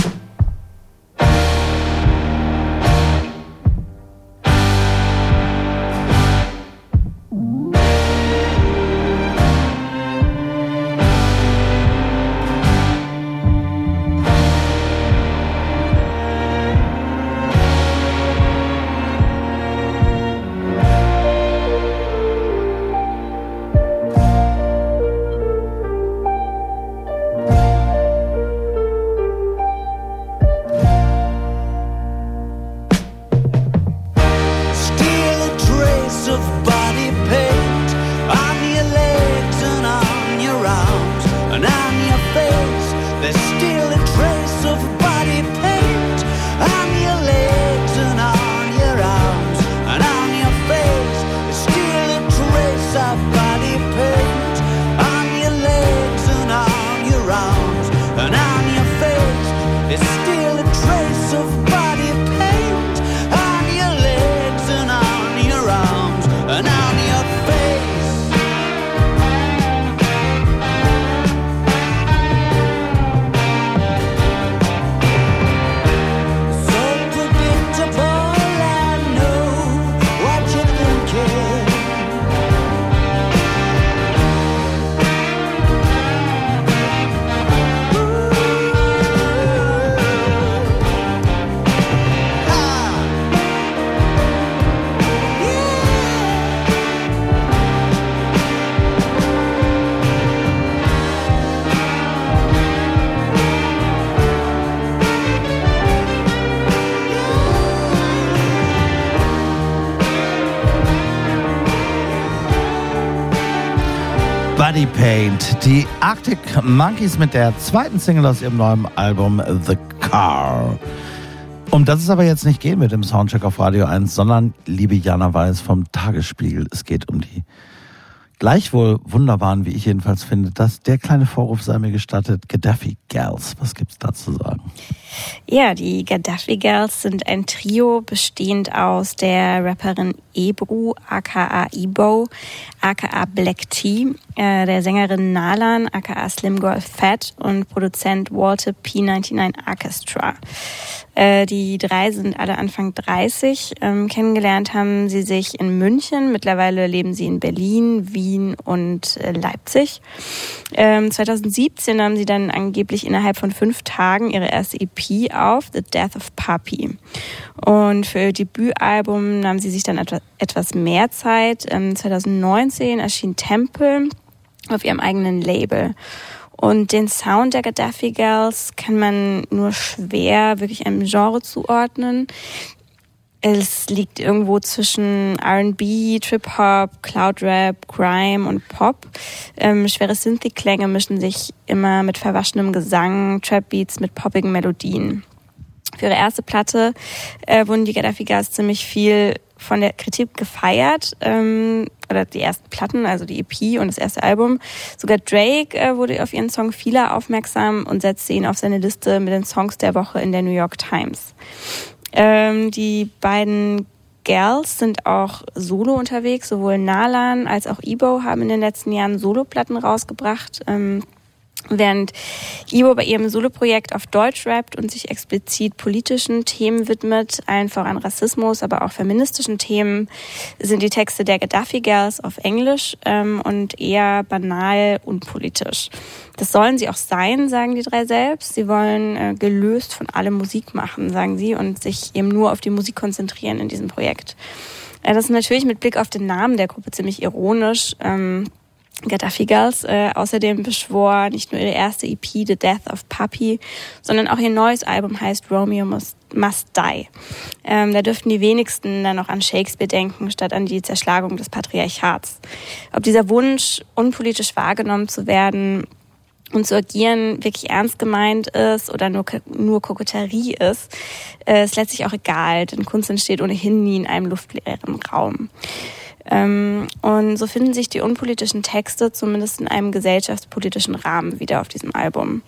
Paint. Die Arctic Monkeys mit der zweiten Single aus ihrem neuen Album The Car. Um das es aber jetzt nicht geht mit dem Soundcheck auf Radio 1, sondern, liebe Jana Weiß vom Tagesspiegel, es geht um die gleichwohl wunderbaren, wie ich jedenfalls finde, dass der kleine Vorwurf sei mir gestattet, Gaddafi Gals. Was gibt's da zu sagen? Ja, die Gaddafi Girls sind ein Trio bestehend aus der Rapperin Ebru, aka Ebo, aka Black Tea, äh, der Sängerin Nalan, aka Slim Girl Fat und Produzent Walter P99 Orchestra. Äh, die drei sind alle Anfang 30. Ähm, kennengelernt haben sie sich in München. Mittlerweile leben sie in Berlin, Wien und äh, Leipzig. Ähm, 2017 haben sie dann angeblich innerhalb von fünf Tagen ihre erste EP auf, The Death of Papi. Und für ihr Debütalbum nahmen sie sich dann etwa, etwas mehr Zeit. Ähm, 2019 erschien Temple auf ihrem eigenen Label. Und den Sound der Gaddafi Girls kann man nur schwer wirklich einem Genre zuordnen. Es liegt irgendwo zwischen R&B, Trip-Hop, Cloud-Rap, Grime und Pop. Ähm, schwere Synthi-Klänge mischen sich immer mit verwaschenem Gesang, Trap-Beats mit poppigen Melodien. Für ihre erste Platte äh, wurden die Gaddafi Girls ziemlich viel von der Kritik gefeiert, ähm, oder die ersten Platten, also die EP und das erste Album. Sogar Drake äh, wurde auf ihren Song Fila aufmerksam und setzte ihn auf seine Liste mit den Songs der Woche in der New York Times. Ähm, die beiden Girls sind auch solo unterwegs, sowohl Nalan als auch Ebo haben in den letzten Jahren Soloplatten rausgebracht. Ähm, Während Ivo bei ihrem Soloprojekt auf Deutsch rappt und sich explizit politischen Themen widmet, allen voran Rassismus, aber auch feministischen Themen, sind die Texte der Gaddafi Girls auf Englisch ähm, und eher banal unpolitisch. Das sollen sie auch sein, sagen die drei selbst. Sie wollen äh, gelöst von allem Musik machen, sagen sie, und sich eben nur auf die Musik konzentrieren in diesem Projekt. Äh, das ist natürlich mit Blick auf den Namen der Gruppe ziemlich ironisch. Ähm, Gaddafi Girls. Äh, außerdem beschwor nicht nur ihre erste EP The Death of Puppy, sondern auch ihr neues Album heißt Romeo Must, Must Die. Ähm, da dürften die wenigsten dann noch an Shakespeare denken, statt an die Zerschlagung des Patriarchats. Ob dieser Wunsch, unpolitisch wahrgenommen zu werden und zu agieren, wirklich ernst gemeint ist oder nur, nur Koketterie ist, äh, ist letztlich auch egal, denn Kunst entsteht ohnehin nie in einem luftleeren Raum. Ähm, und so finden sich die unpolitischen Texte zumindest in einem gesellschaftspolitischen Rahmen wieder auf diesem Album.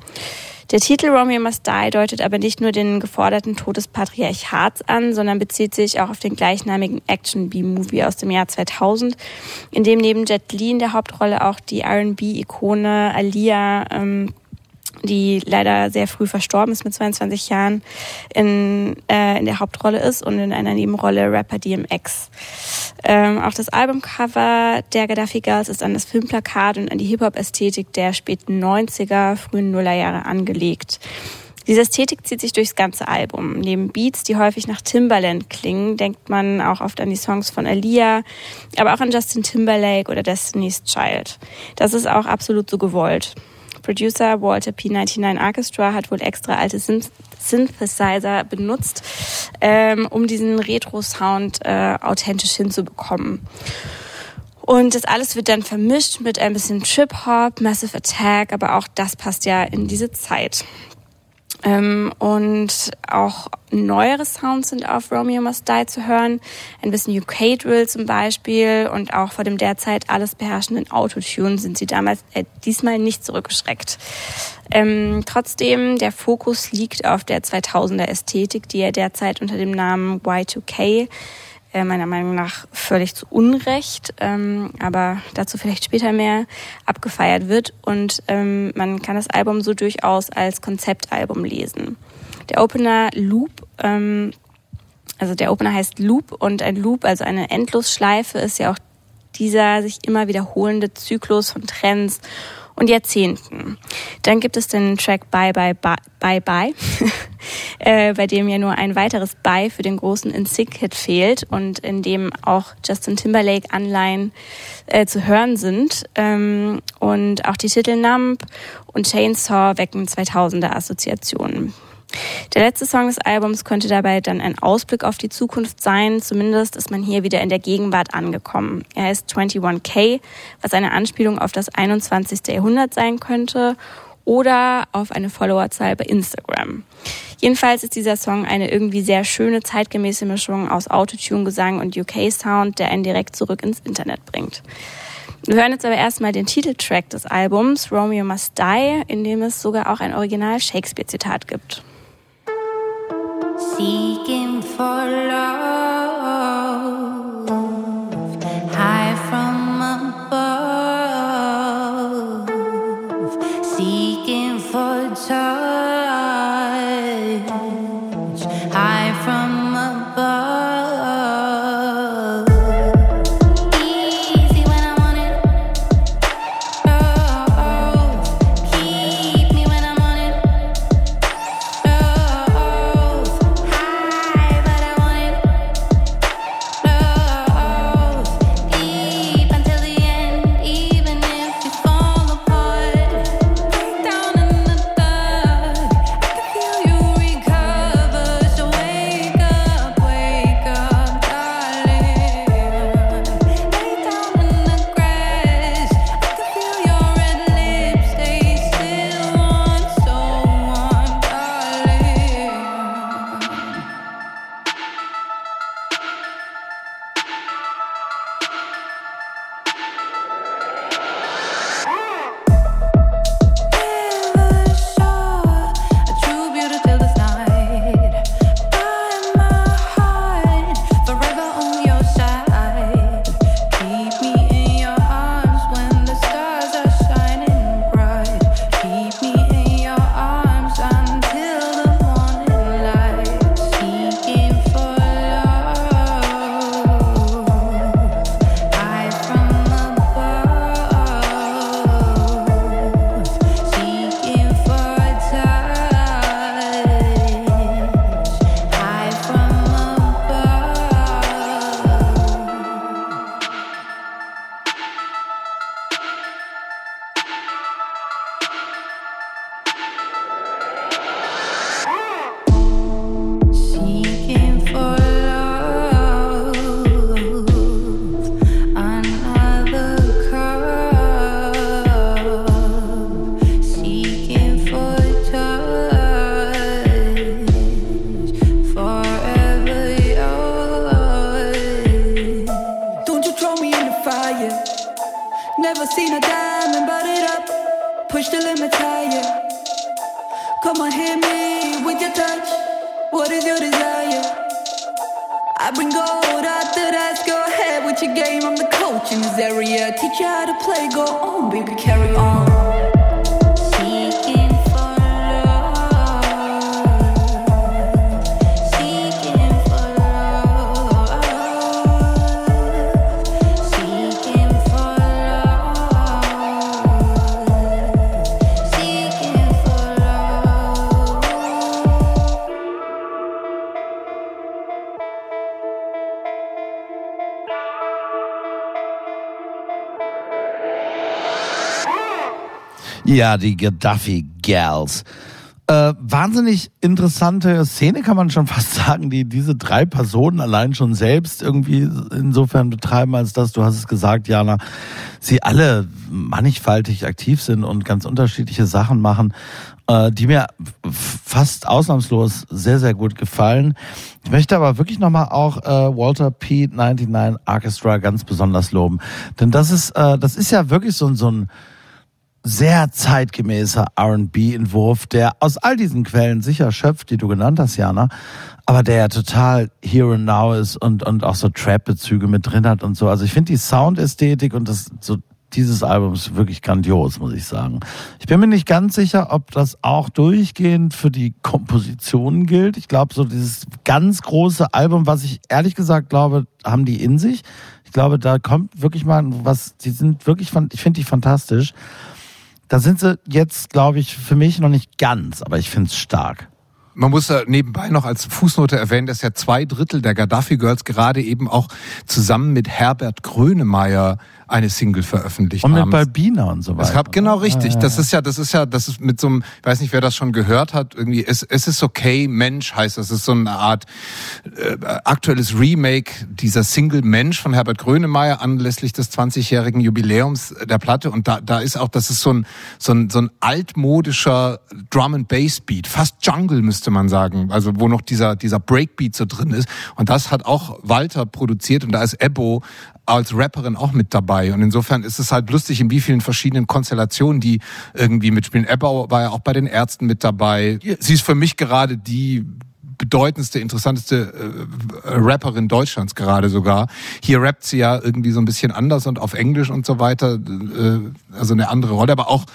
Der Titel Romeo Must Die deutet aber nicht nur den geforderten Tod des Patriarchats an, sondern bezieht sich auch auf den gleichnamigen Action-B-Movie aus dem Jahr 2000, in dem neben Jet Li in der Hauptrolle auch die R&B-Ikone Alia ähm, die leider sehr früh verstorben ist mit 22 Jahren, in, äh, in der Hauptrolle ist und in einer Nebenrolle Rapper DMX. Ähm, auch das Albumcover der Gaddafi Girls ist an das Filmplakat und an die Hip-Hop-Ästhetik der späten 90er, frühen Nullerjahre angelegt. Diese Ästhetik zieht sich durchs ganze Album. Neben Beats, die häufig nach Timbaland klingen, denkt man auch oft an die Songs von Aaliyah, aber auch an Justin Timberlake oder Destiny's Child. Das ist auch absolut so gewollt. Producer Walter P99 Orchestra hat wohl extra alte Synth Synthesizer benutzt, ähm, um diesen Retro-Sound äh, authentisch hinzubekommen. Und das alles wird dann vermischt mit ein bisschen Trip-Hop, Massive Attack, aber auch das passt ja in diese Zeit. Ähm, und auch neuere Sounds sind auf Romeo Must Die zu hören. Ein bisschen UK Drill zum Beispiel und auch vor dem derzeit alles beherrschenden Autotune sind sie damals äh, diesmal nicht zurückgeschreckt. Ähm, trotzdem, der Fokus liegt auf der 2000er Ästhetik, die er derzeit unter dem Namen Y2K äh, meiner Meinung nach völlig zu Unrecht, ähm, aber dazu vielleicht später mehr, abgefeiert wird. Und ähm, man kann das Album so durchaus als Konzeptalbum lesen. Der Opener Loop, ähm, also der Opener heißt Loop und ein Loop, also eine Endlosschleife, ist ja auch dieser sich immer wiederholende Zyklus von Trends und Jahrzehnten. Dann gibt es den Track Bye Bye Bye Bye, Bye äh, bei dem ja nur ein weiteres Bye für den großen In-Sync-Hit fehlt und in dem auch Justin Timberlake Anleihen äh, zu hören sind. Ähm, und auch die Titel Numb und Chainsaw wecken 2000er Assoziationen. Der letzte Song des Albums könnte dabei dann ein Ausblick auf die Zukunft sein. Zumindest ist man hier wieder in der Gegenwart angekommen. Er heißt 21K, was eine Anspielung auf das 21. Jahrhundert sein könnte oder auf eine Followerzahl bei Instagram. Jedenfalls ist dieser Song eine irgendwie sehr schöne, zeitgemäße Mischung aus Autotune, Gesang und UK-Sound, der einen direkt zurück ins Internet bringt. Wir hören jetzt aber erstmal den Titeltrack des Albums, Romeo Must Die, in dem es sogar auch ein Original Shakespeare-Zitat gibt. Seeking for love, high from above, Ja, die Gaddafi-Gals. Äh, wahnsinnig interessante Szene kann man schon fast sagen, die diese drei Personen allein schon selbst irgendwie insofern betreiben, als dass, du hast es gesagt, Jana, sie alle mannigfaltig aktiv sind und ganz unterschiedliche Sachen machen, äh, die mir fast ausnahmslos sehr, sehr gut gefallen. Ich möchte aber wirklich nochmal auch äh, Walter P. 99 Orchestra ganz besonders loben. Denn das ist, äh, das ist ja wirklich so, so ein sehr zeitgemäßer R&B-Entwurf, der aus all diesen Quellen sicher schöpft, die du genannt hast, Jana, aber der ja total here and now ist und, und auch so Trap-Bezüge mit drin hat und so. Also ich finde die Soundästhetik und das so dieses Album ist wirklich grandios, muss ich sagen. Ich bin mir nicht ganz sicher, ob das auch durchgehend für die Kompositionen gilt. Ich glaube, so dieses ganz große Album, was ich ehrlich gesagt glaube, haben die in sich. Ich glaube, da kommt wirklich mal was, die sind wirklich, ich finde die fantastisch. Da sind sie jetzt, glaube ich, für mich noch nicht ganz, aber ich finde es stark. Man muss nebenbei noch als Fußnote erwähnen, dass ja zwei Drittel der Gaddafi Girls gerade eben auch zusammen mit Herbert Grönemeyer eine Single veröffentlicht Und mit haben. Balbina und so weiter. Es gab genau richtig. Ja, ja, Das ist ja, das ist ja, das ist mit so einem, ich weiß nicht, wer das schon gehört hat. Irgendwie, es, es ist okay, Mensch heißt das. Es ist so eine Art äh, aktuelles Remake dieser Single Mensch von Herbert Grönemeyer anlässlich des 20-jährigen Jubiläums der Platte. Und da, da ist auch, das ist so ein, so ein, so ein altmodischer Drum and Bass Beat, fast Jungle müsste man sagen. Also wo noch dieser dieser Breakbeat so drin ist. Und das hat auch Walter produziert und da ist Ebo als Rapperin auch mit dabei. Und insofern ist es halt lustig, in wie vielen verschiedenen Konstellationen die irgendwie mitspielen. Ebba war ja auch bei den Ärzten mit dabei. Sie ist für mich gerade die bedeutendste, interessanteste äh, Rapperin Deutschlands gerade sogar. Hier rappt sie ja irgendwie so ein bisschen anders und auf Englisch und so weiter, äh, also eine andere Rolle. Aber auch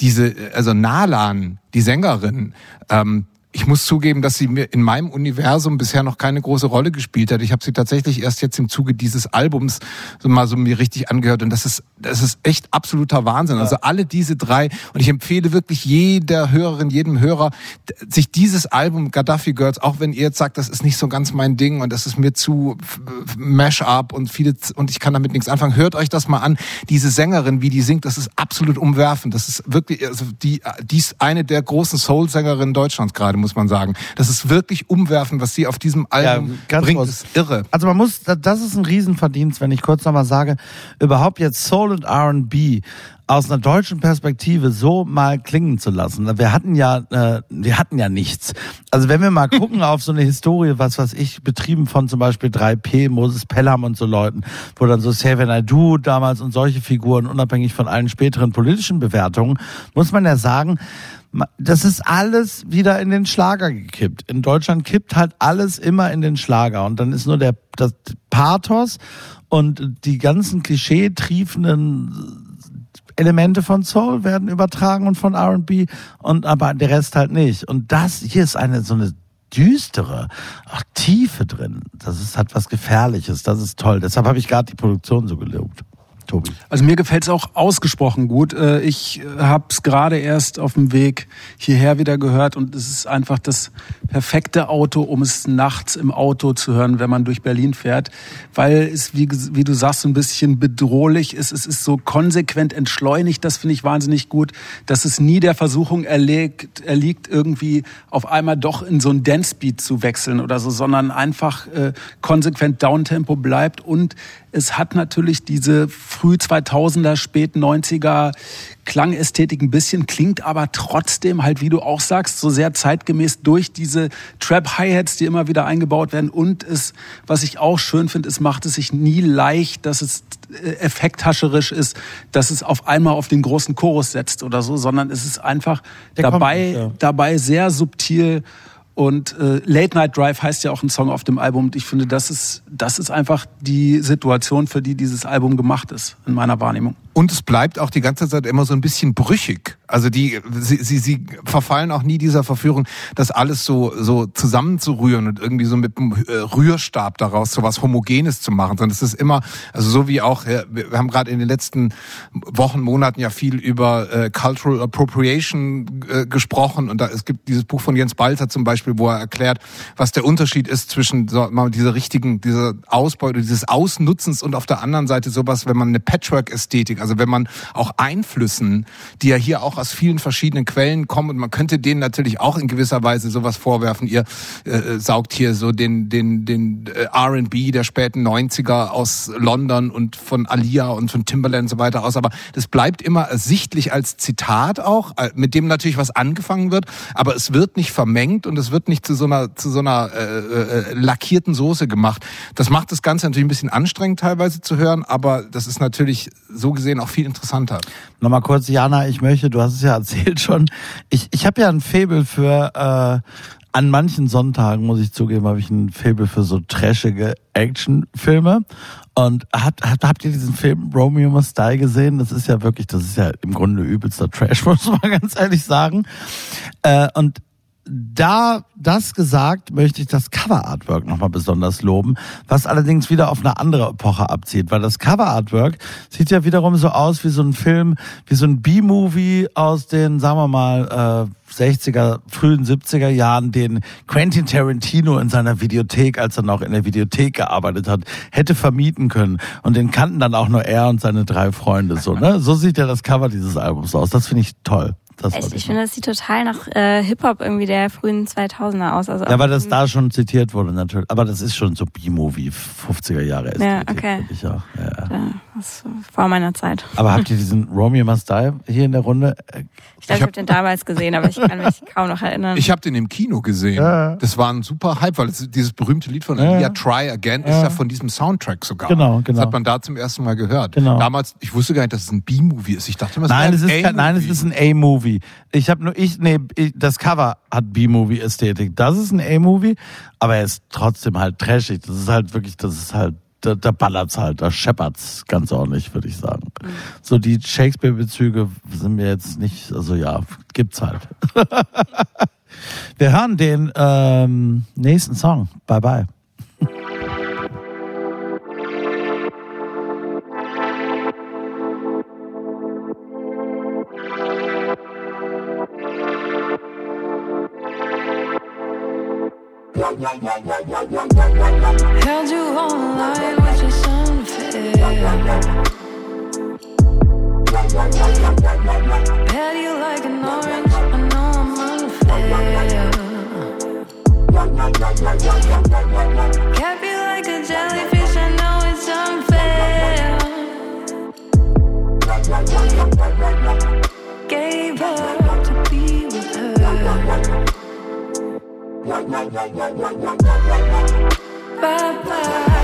diese, also Nalan, die Sängerin, ähm, ich muss zugeben, dass sie mir in meinem Universum bisher noch keine große Rolle gespielt hat. Ich habe sie tatsächlich erst jetzt im Zuge dieses Albums so mal so mir richtig angehört und das ist das ist echt absoluter Wahnsinn. Also alle diese drei und ich empfehle wirklich jeder Hörerin, jedem Hörer sich dieses Album Gaddafi Girls, auch wenn ihr jetzt sagt, das ist nicht so ganz mein Ding und das ist mir zu Mash-up und viele und ich kann damit nichts anfangen. Hört euch das mal an. Diese Sängerin, wie die singt, das ist absolut umwerfend. Das ist wirklich also die die ist eine der großen Soul-Sängerinnen Deutschlands gerade, muss man sagen. Das ist wirklich umwerfend, was sie auf diesem Album bringt. kurz. Das ist irre. Also man muss, das ist ein Riesenverdienst, wenn ich kurz nochmal sage, überhaupt jetzt Soul und R&B aus einer deutschen Perspektive so mal klingen zu lassen. Wir hatten ja, äh, wir hatten ja nichts. Also wenn wir mal gucken auf so eine Historie, was was ich betrieben von zum Beispiel 3P, Moses Pelham und so Leuten, wo dann so Save I Do damals und solche Figuren, unabhängig von allen späteren politischen Bewertungen, muss man ja sagen, das ist alles wieder in den Schlager gekippt. In Deutschland kippt halt alles immer in den Schlager und dann ist nur der das Pathos und die ganzen klischee-triefenden Elemente von Soul werden übertragen und von R&B und aber der Rest halt nicht. Und das hier ist eine so eine düstere, auch Tiefe drin. Das ist hat was Gefährliches. Das ist toll. Deshalb habe ich gerade die Produktion so gelobt. Tobi. Also mir gefällt's auch ausgesprochen gut. Äh, Ich habe es gerade erst auf dem Weg hierher wieder gehört und es ist einfach das perfekte Auto, um es nachts im Auto zu hören, wenn man durch Berlin fährt, weil es, wie, wie du sagst, so ein bisschen bedrohlich ist. Es ist so konsequent entschleunigt, das finde ich wahnsinnig gut, dass es nie der Versuchung erlegt, erliegt, irgendwie auf einmal doch in so ein Dance-Beat zu wechseln oder so, sondern einfach äh, konsequent Downtempo bleibt und es hat natürlich diese früh 2000 2000er, späten 90er Klangästhetik ein bisschen, klingt aber trotzdem halt, wie du auch sagst, so sehr zeitgemäß durch diese Trap-Hi-Hats, die immer wieder eingebaut werden. Und es, was ich auch schön finde, es macht es sich nie leicht, dass es äh, effekthascherisch ist, dass es auf einmal auf den großen Chorus setzt oder so, sondern es ist einfach Der kommt dabei, nicht, ja. dabei sehr subtil. Und äh, Late Night Drive heißt ja auch ein Song auf dem Album. Und ich finde, das ist, das ist einfach die Situation, für die dieses Album gemacht ist, in meiner Wahrnehmung. Und es bleibt auch die ganze Zeit immer so ein bisschen brüchig. Also die, sie, sie, sie verfallen auch nie dieser Verführung, das alles so, so zusammenzurühren und irgendwie so mit einem äh, Rührstab daraus so was Homogenes zu machen, sondern es ist immer, also so wie auch, wir haben gerade in den letzten Wochen, Monaten ja viel über äh, Cultural Appropriation äh, gesprochen und da, es gibt dieses Buch von Jens Balzer zum Beispiel, wo er erklärt, was der Unterschied ist zwischen so, mal dieser richtigen, dieser Ausbeute, dieses Ausnutzens und auf der anderen Seite sowas, wenn man eine Patchwork-Ästhetik, also wenn man auch Einflüssen, die ja hier auch aus vielen verschiedenen Quellen kommen und man könnte denen natürlich auch in gewisser Weise sowas vorwerfen, ihr äh, saugt hier so den, den, den äh, R&B der späten 90er aus London und von Alia und von Timberland und so weiter aus, aber das bleibt immer ersichtlich als Zitat auch, äh, mit dem natürlich was angefangen wird, aber es wird nicht vermengt und es wird nicht zu so einer, zu so einer äh, äh, lackierten Soße gemacht. Das macht das Ganze natürlich ein bisschen anstrengend teilweise zu hören, aber das ist natürlich so gesehen auch viel interessanter. Nochmal kurz, Jana, ich möchte, du hast es ja erzählt schon, ich, ich habe ja ein Faible für, äh, an manchen Sonntagen, muss ich zugeben, habe ich ein Faible für so trashige Actionfilme. Und habt, habt, habt ihr diesen Film Romeo Must Die gesehen? Das ist ja wirklich, das ist ja im Grunde übelster Trash, muss man ganz ehrlich sagen. Äh, und da das gesagt, möchte ich das Cover-Artwork nochmal besonders loben, was allerdings wieder auf eine andere Epoche abzieht, weil das Cover-Artwork sieht ja wiederum so aus wie so ein Film, wie so ein B-Movie aus den, sagen wir mal, äh, 60er, frühen 70er Jahren, den Quentin Tarantino in seiner Videothek, als er noch in der Videothek gearbeitet hat, hätte vermieten können. Und den kannten dann auch nur er und seine drei Freunde so, ne? So sieht ja das Cover dieses Albums aus. Das finde ich toll. Das Echt, ich noch. finde, das sieht total nach äh, Hip-Hop irgendwie der frühen 2000er aus. Also Ja, weil das da schon zitiert wurde, natürlich. Aber das ist schon so B-Movie, 50er Jahre Ja, Ästhetik, okay. würde Ich auch. Ja, ja. Ja, das ist vor meiner Zeit. Aber habt ihr diesen Romeo Must Die hier in der Runde? Ich glaube, ich hab- habe den damals gesehen, aber ich kann mich kaum noch erinnern. Ich habe den im Kino gesehen. Ja. Das war ein super Hype, weil es, dieses berühmte Lied von Ja. Alia Try Again ist Ja. ja von diesem Soundtrack sogar. Genau, genau. Das hat man da zum ersten Mal gehört. Genau. Damals, ich wusste gar nicht, dass es ein B-Movie ist. Ich dachte immer, es Nein, es ist ein kein, nein, es ist ein A-Movie. Ich habe nur ich nee, ich, das Cover hat B-Movie-Ästhetik. Das ist ein A-Movie, aber er ist trotzdem halt trashig. Das ist halt wirklich, das ist halt da, da ballert's halt, da scheppert's ganz ordentlich, würde ich sagen. So die Shakespeare-Bezüge sind mir jetzt nicht, also ja, gibt's halt. Wir hören den ähm, nächsten Song. Bye bye. You like a jellyfish, I know it's unfair. Gave up to be with her. Bye, bye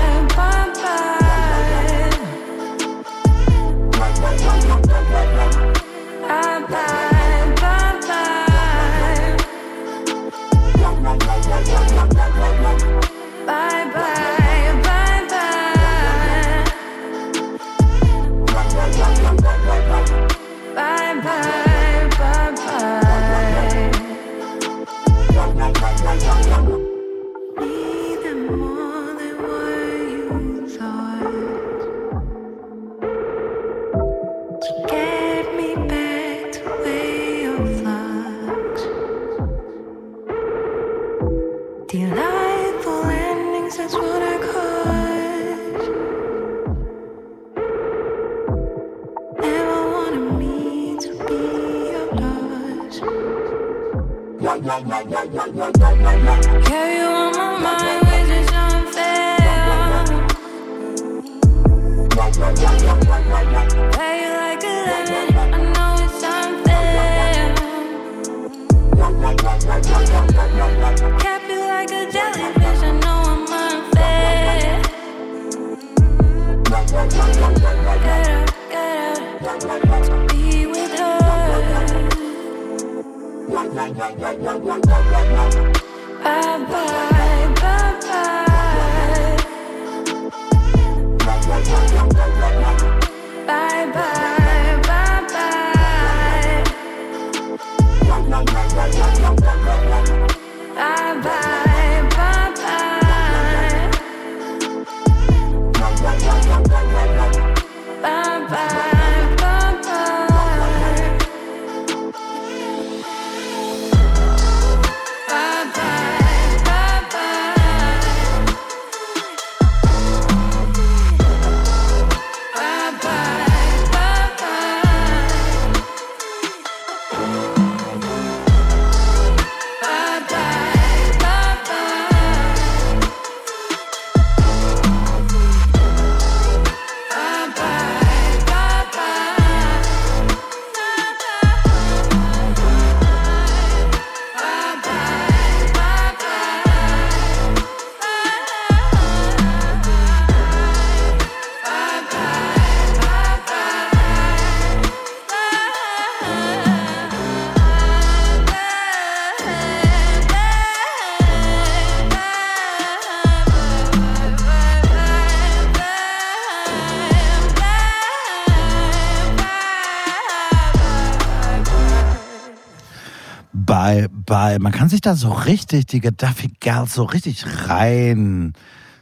Bye. Man kann sich da so richtig, die Gaddafi Girls, so richtig rein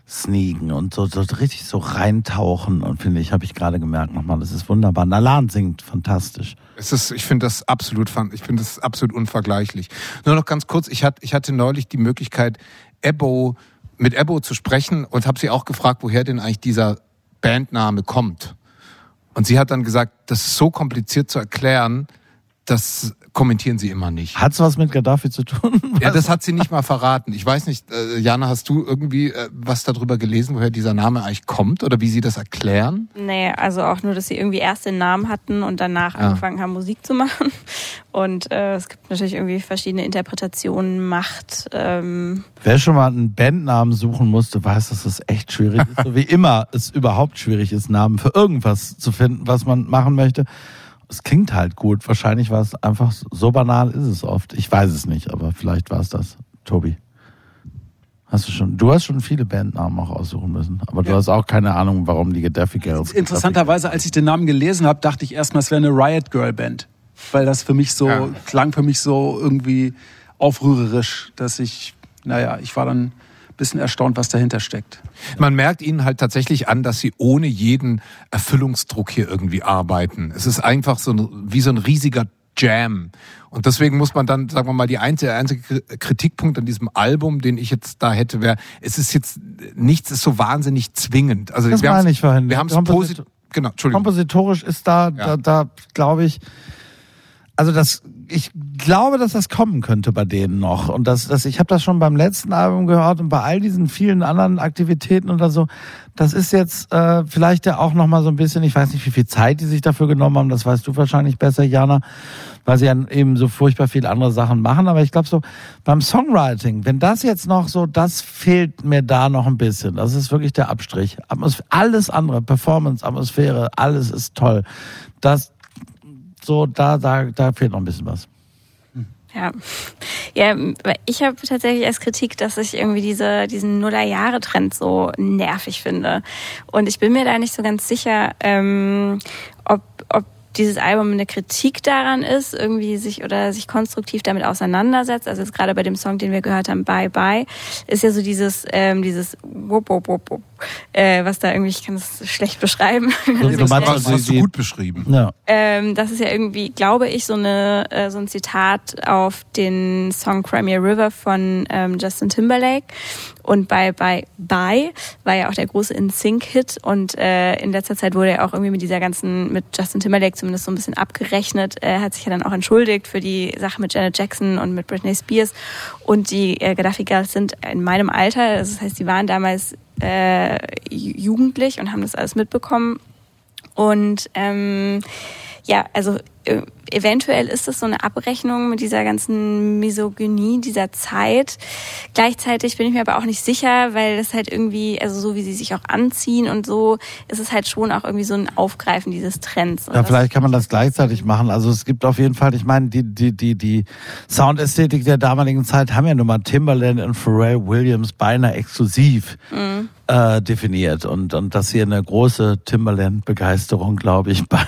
sneaken und so, so richtig so reintauchen. Und finde ich, habe ich gerade gemerkt nochmal, das ist wunderbar. Nalan singt fantastisch. Es ist, ich finde das absolut, ich finde das absolut unvergleichlich. Nur noch ganz kurz, ich hatte, ich hatte neulich die Möglichkeit, Ebo, mit Ebo zu sprechen und habe sie auch gefragt, woher denn eigentlich dieser Bandname kommt. Und sie hat dann gesagt, das ist so kompliziert zu erklären, das kommentieren sie immer nicht. Hat's was mit Gaddafi zu tun? Ja, das hat sie nicht mal verraten. Ich weiß nicht, äh, Jana, hast du irgendwie äh, was darüber gelesen, woher dieser Name eigentlich kommt oder wie sie das erklären? Nee, also auch nur, dass sie irgendwie erst den Namen hatten und danach Ja. angefangen haben, Musik zu machen. Und äh, es gibt natürlich irgendwie verschiedene Interpretationen, Macht. Ähm, Wer schon mal einen Bandnamen suchen musste, weiß, dass es echt schwierig ist. So wie immer es überhaupt schwierig ist, Namen für irgendwas zu finden, was man machen möchte. Es klingt halt gut. Wahrscheinlich war es einfach so banal ist es oft. Ich weiß es nicht, aber vielleicht war es das. Tobi. Hast du schon, du hast schon viele Bandnamen auch aussuchen müssen, aber du hast auch keine Ahnung, warum die Gaddafi Girls. Interessanterweise, als ich den Namen gelesen habe, dachte ich erstmal, es wäre eine Riot Girl Band. Weil das für mich so, Ja. klang für mich so irgendwie aufrührerisch, dass ich, naja, ich war dann bisschen erstaunt, was dahinter steckt. Man merkt ihnen halt tatsächlich an, dass sie ohne jeden Erfüllungsdruck hier irgendwie arbeiten. Es ist einfach so ein, wie so ein riesiger Jam. Und deswegen muss man dann, sagen wir mal, die einzige, der einzige Kritikpunkt an diesem Album, den ich jetzt da hätte, wäre, es ist jetzt, nichts ist so wahnsinnig zwingend. Also Das wir meine ich vorhin. Wir haben es positiv, genau, Entschuldigung. Kompositorisch ist da, da, da glaube ich, also das, ich glaube, dass das kommen könnte bei denen noch. Und das, das ich habe das schon beim letzten Album gehört und bei all diesen vielen anderen Aktivitäten oder so. Das ist jetzt äh, vielleicht ja auch noch mal so ein bisschen. Ich weiß nicht, wie viel Zeit die sich dafür genommen haben. Das weißt du wahrscheinlich besser, Jana, weil sie ja eben so furchtbar viele andere Sachen machen. Aber ich glaube so beim Songwriting, wenn das jetzt noch so, das fehlt mir da noch ein bisschen. Das ist wirklich der Abstrich. Atmos alles andere, Performance, Atmosphäre, alles ist toll. Das so, da, da, da fehlt noch ein bisschen was. Ja, ja ich habe tatsächlich als Kritik, dass ich irgendwie diese, diesen Nuller-Jahre-Trend so nervig finde. Und ich bin mir da nicht so ganz sicher, ähm, ob dieses Album eine Kritik daran ist, irgendwie sich oder sich konstruktiv damit auseinandersetzt. Also jetzt gerade bei dem Song, den wir gehört haben, Bye Bye, ist ja so dieses, ähm, dieses Wupp, Wupp, Wupp, Wupp, äh, was da irgendwie, ich kann das schlecht beschreiben. So, du meinst, Das also hast du gut beschrieben. Ja. Ähm, das ist ja irgendwie, glaube ich, so eine äh, so ein Zitat auf den Song Crimea River von ähm, Justin Timberlake. Und bei bei Bye war ja auch der große In-Sync-Hit und äh, in letzter Zeit wurde er auch irgendwie mit dieser ganzen, mit Justin Timberlake zumindest so ein bisschen abgerechnet. Er hat sich ja dann auch entschuldigt für die Sache mit Janet Jackson und mit Britney Spears. Und die äh, Gaddafi Girls sind in meinem Alter, das heißt, die waren damals äh, ju- jugendlich und haben das alles mitbekommen. Und ähm, ja, also eventuell ist es so eine Abrechnung mit dieser ganzen Misogynie dieser Zeit. Gleichzeitig bin ich mir aber auch nicht sicher, weil das halt irgendwie, also so wie sie sich auch anziehen und so, ist es halt schon auch irgendwie so ein Aufgreifen dieses Trends. Ja, vielleicht kann man das gleichzeitig machen. Also es gibt auf jeden Fall, ich meine, die, die, die, die Soundästhetik der damaligen Zeit haben ja nun mal Timbaland und Pharrell Williams beinahe exklusiv Mhm. äh, definiert. Und, und dass hier eine große Timbaland-Begeisterung, glaube ich, bei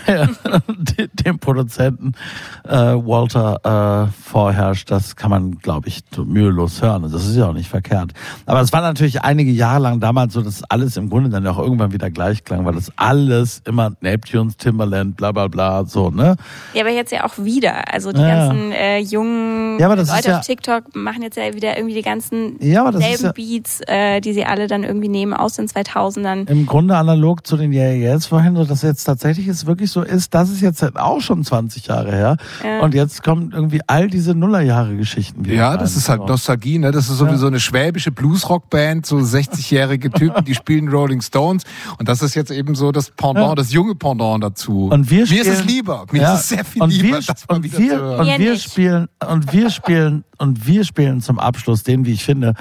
de- dem Produzenten äh, Walter äh, vorherrscht, das kann man, glaube ich, mühelos hören. Und das ist ja auch nicht verkehrt. Aber es war natürlich einige Jahre lang damals so, dass alles im Grunde dann auch irgendwann wieder gleich klang, weil das alles immer Neptunes, Timbaland, bla bla bla, so, ne? Ja, aber jetzt ja auch wieder. Also die Ja, ganzen äh, jungen Ja, Leute ja- auf TikTok machen jetzt ja wieder irgendwie die ganzen Ja, selben Beats, äh, die sie alle dann irgendwie nehmen aus den 2000ern. Im Grunde analog zu den Yeah Yeahs vorhin, so dass jetzt tatsächlich es wirklich so ist, das ist jetzt halt auch schon 20 Jahre her. Ja. Und jetzt kommen irgendwie all diese Nullerjahre-Geschichten wieder. Ja, rein. das ist halt. Nostalgie, ne? Das ist sowieso eine schwäbische Bluesrock-Band, so 60-jährige Typen, die spielen Rolling Stones. Und das ist jetzt eben so das Pendant, Ja. das junge Pendant dazu. Und wir Mir ist es spielen- lieber. Mir Ja, ist es sehr viel und lieber, wir, das mal und wieder wir, zu hören. und wir spielen und wir spielen und wir spielen zum Abschluss den, wie ich finde,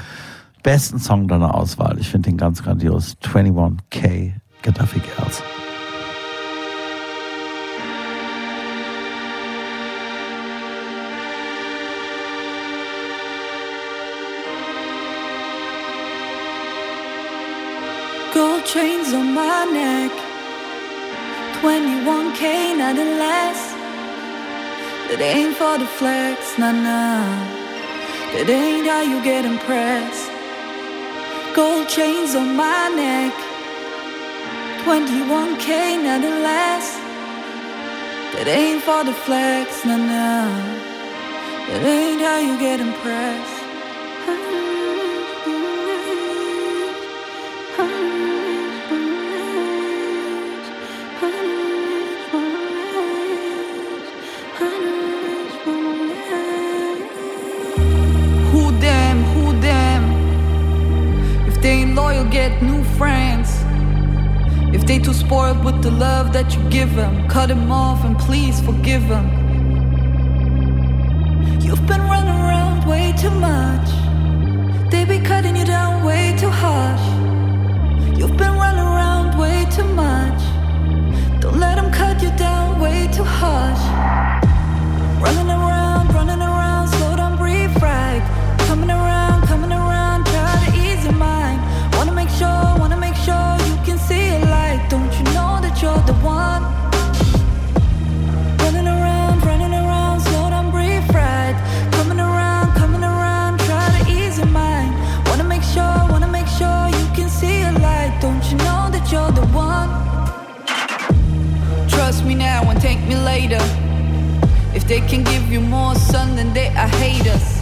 besten Song deiner Auswahl. Ich finde den ganz grandios. 21K Gaddafi Girls. Chains on my neck. 21k, nothing less. That ain't for the flex, nah nah. That ain't how you get impressed. Gold chains on my neck. 21k, nothing less. That ain't for the flex, nah nah. That ain't how you get impressed. they ain't loyal, get new friends. If they too spoiled with the love that you give them, cut them off and please forgive them. You've been running around way too much. They be cutting you down way too harsh. You've been running around way too much. Don't let them cut you down way too harsh. Running around, now and take me later. If they can give you more sun, then they are haters.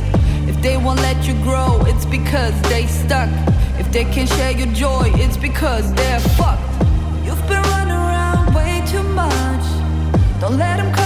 They won't let you grow, it's because they stuck. If they can share your joy, it's because they're fucked. You've been running around way too much. Don't let them cut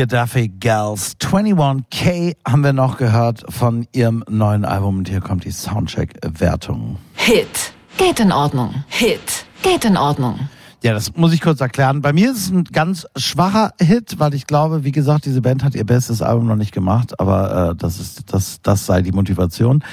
Gaddafi Girls 21K haben wir noch gehört von ihrem neuen Album und hier kommt die Soundcheck-Wertung. Hit. Geht in Ordnung. Hit. Geht in Ordnung. Ja, das muss ich kurz erklären. Bei mir ist es ein ganz schwacher Hit, weil ich glaube, wie gesagt, diese Band hat ihr bestes Album noch nicht gemacht, aber äh, das ist das das sei die Motivation.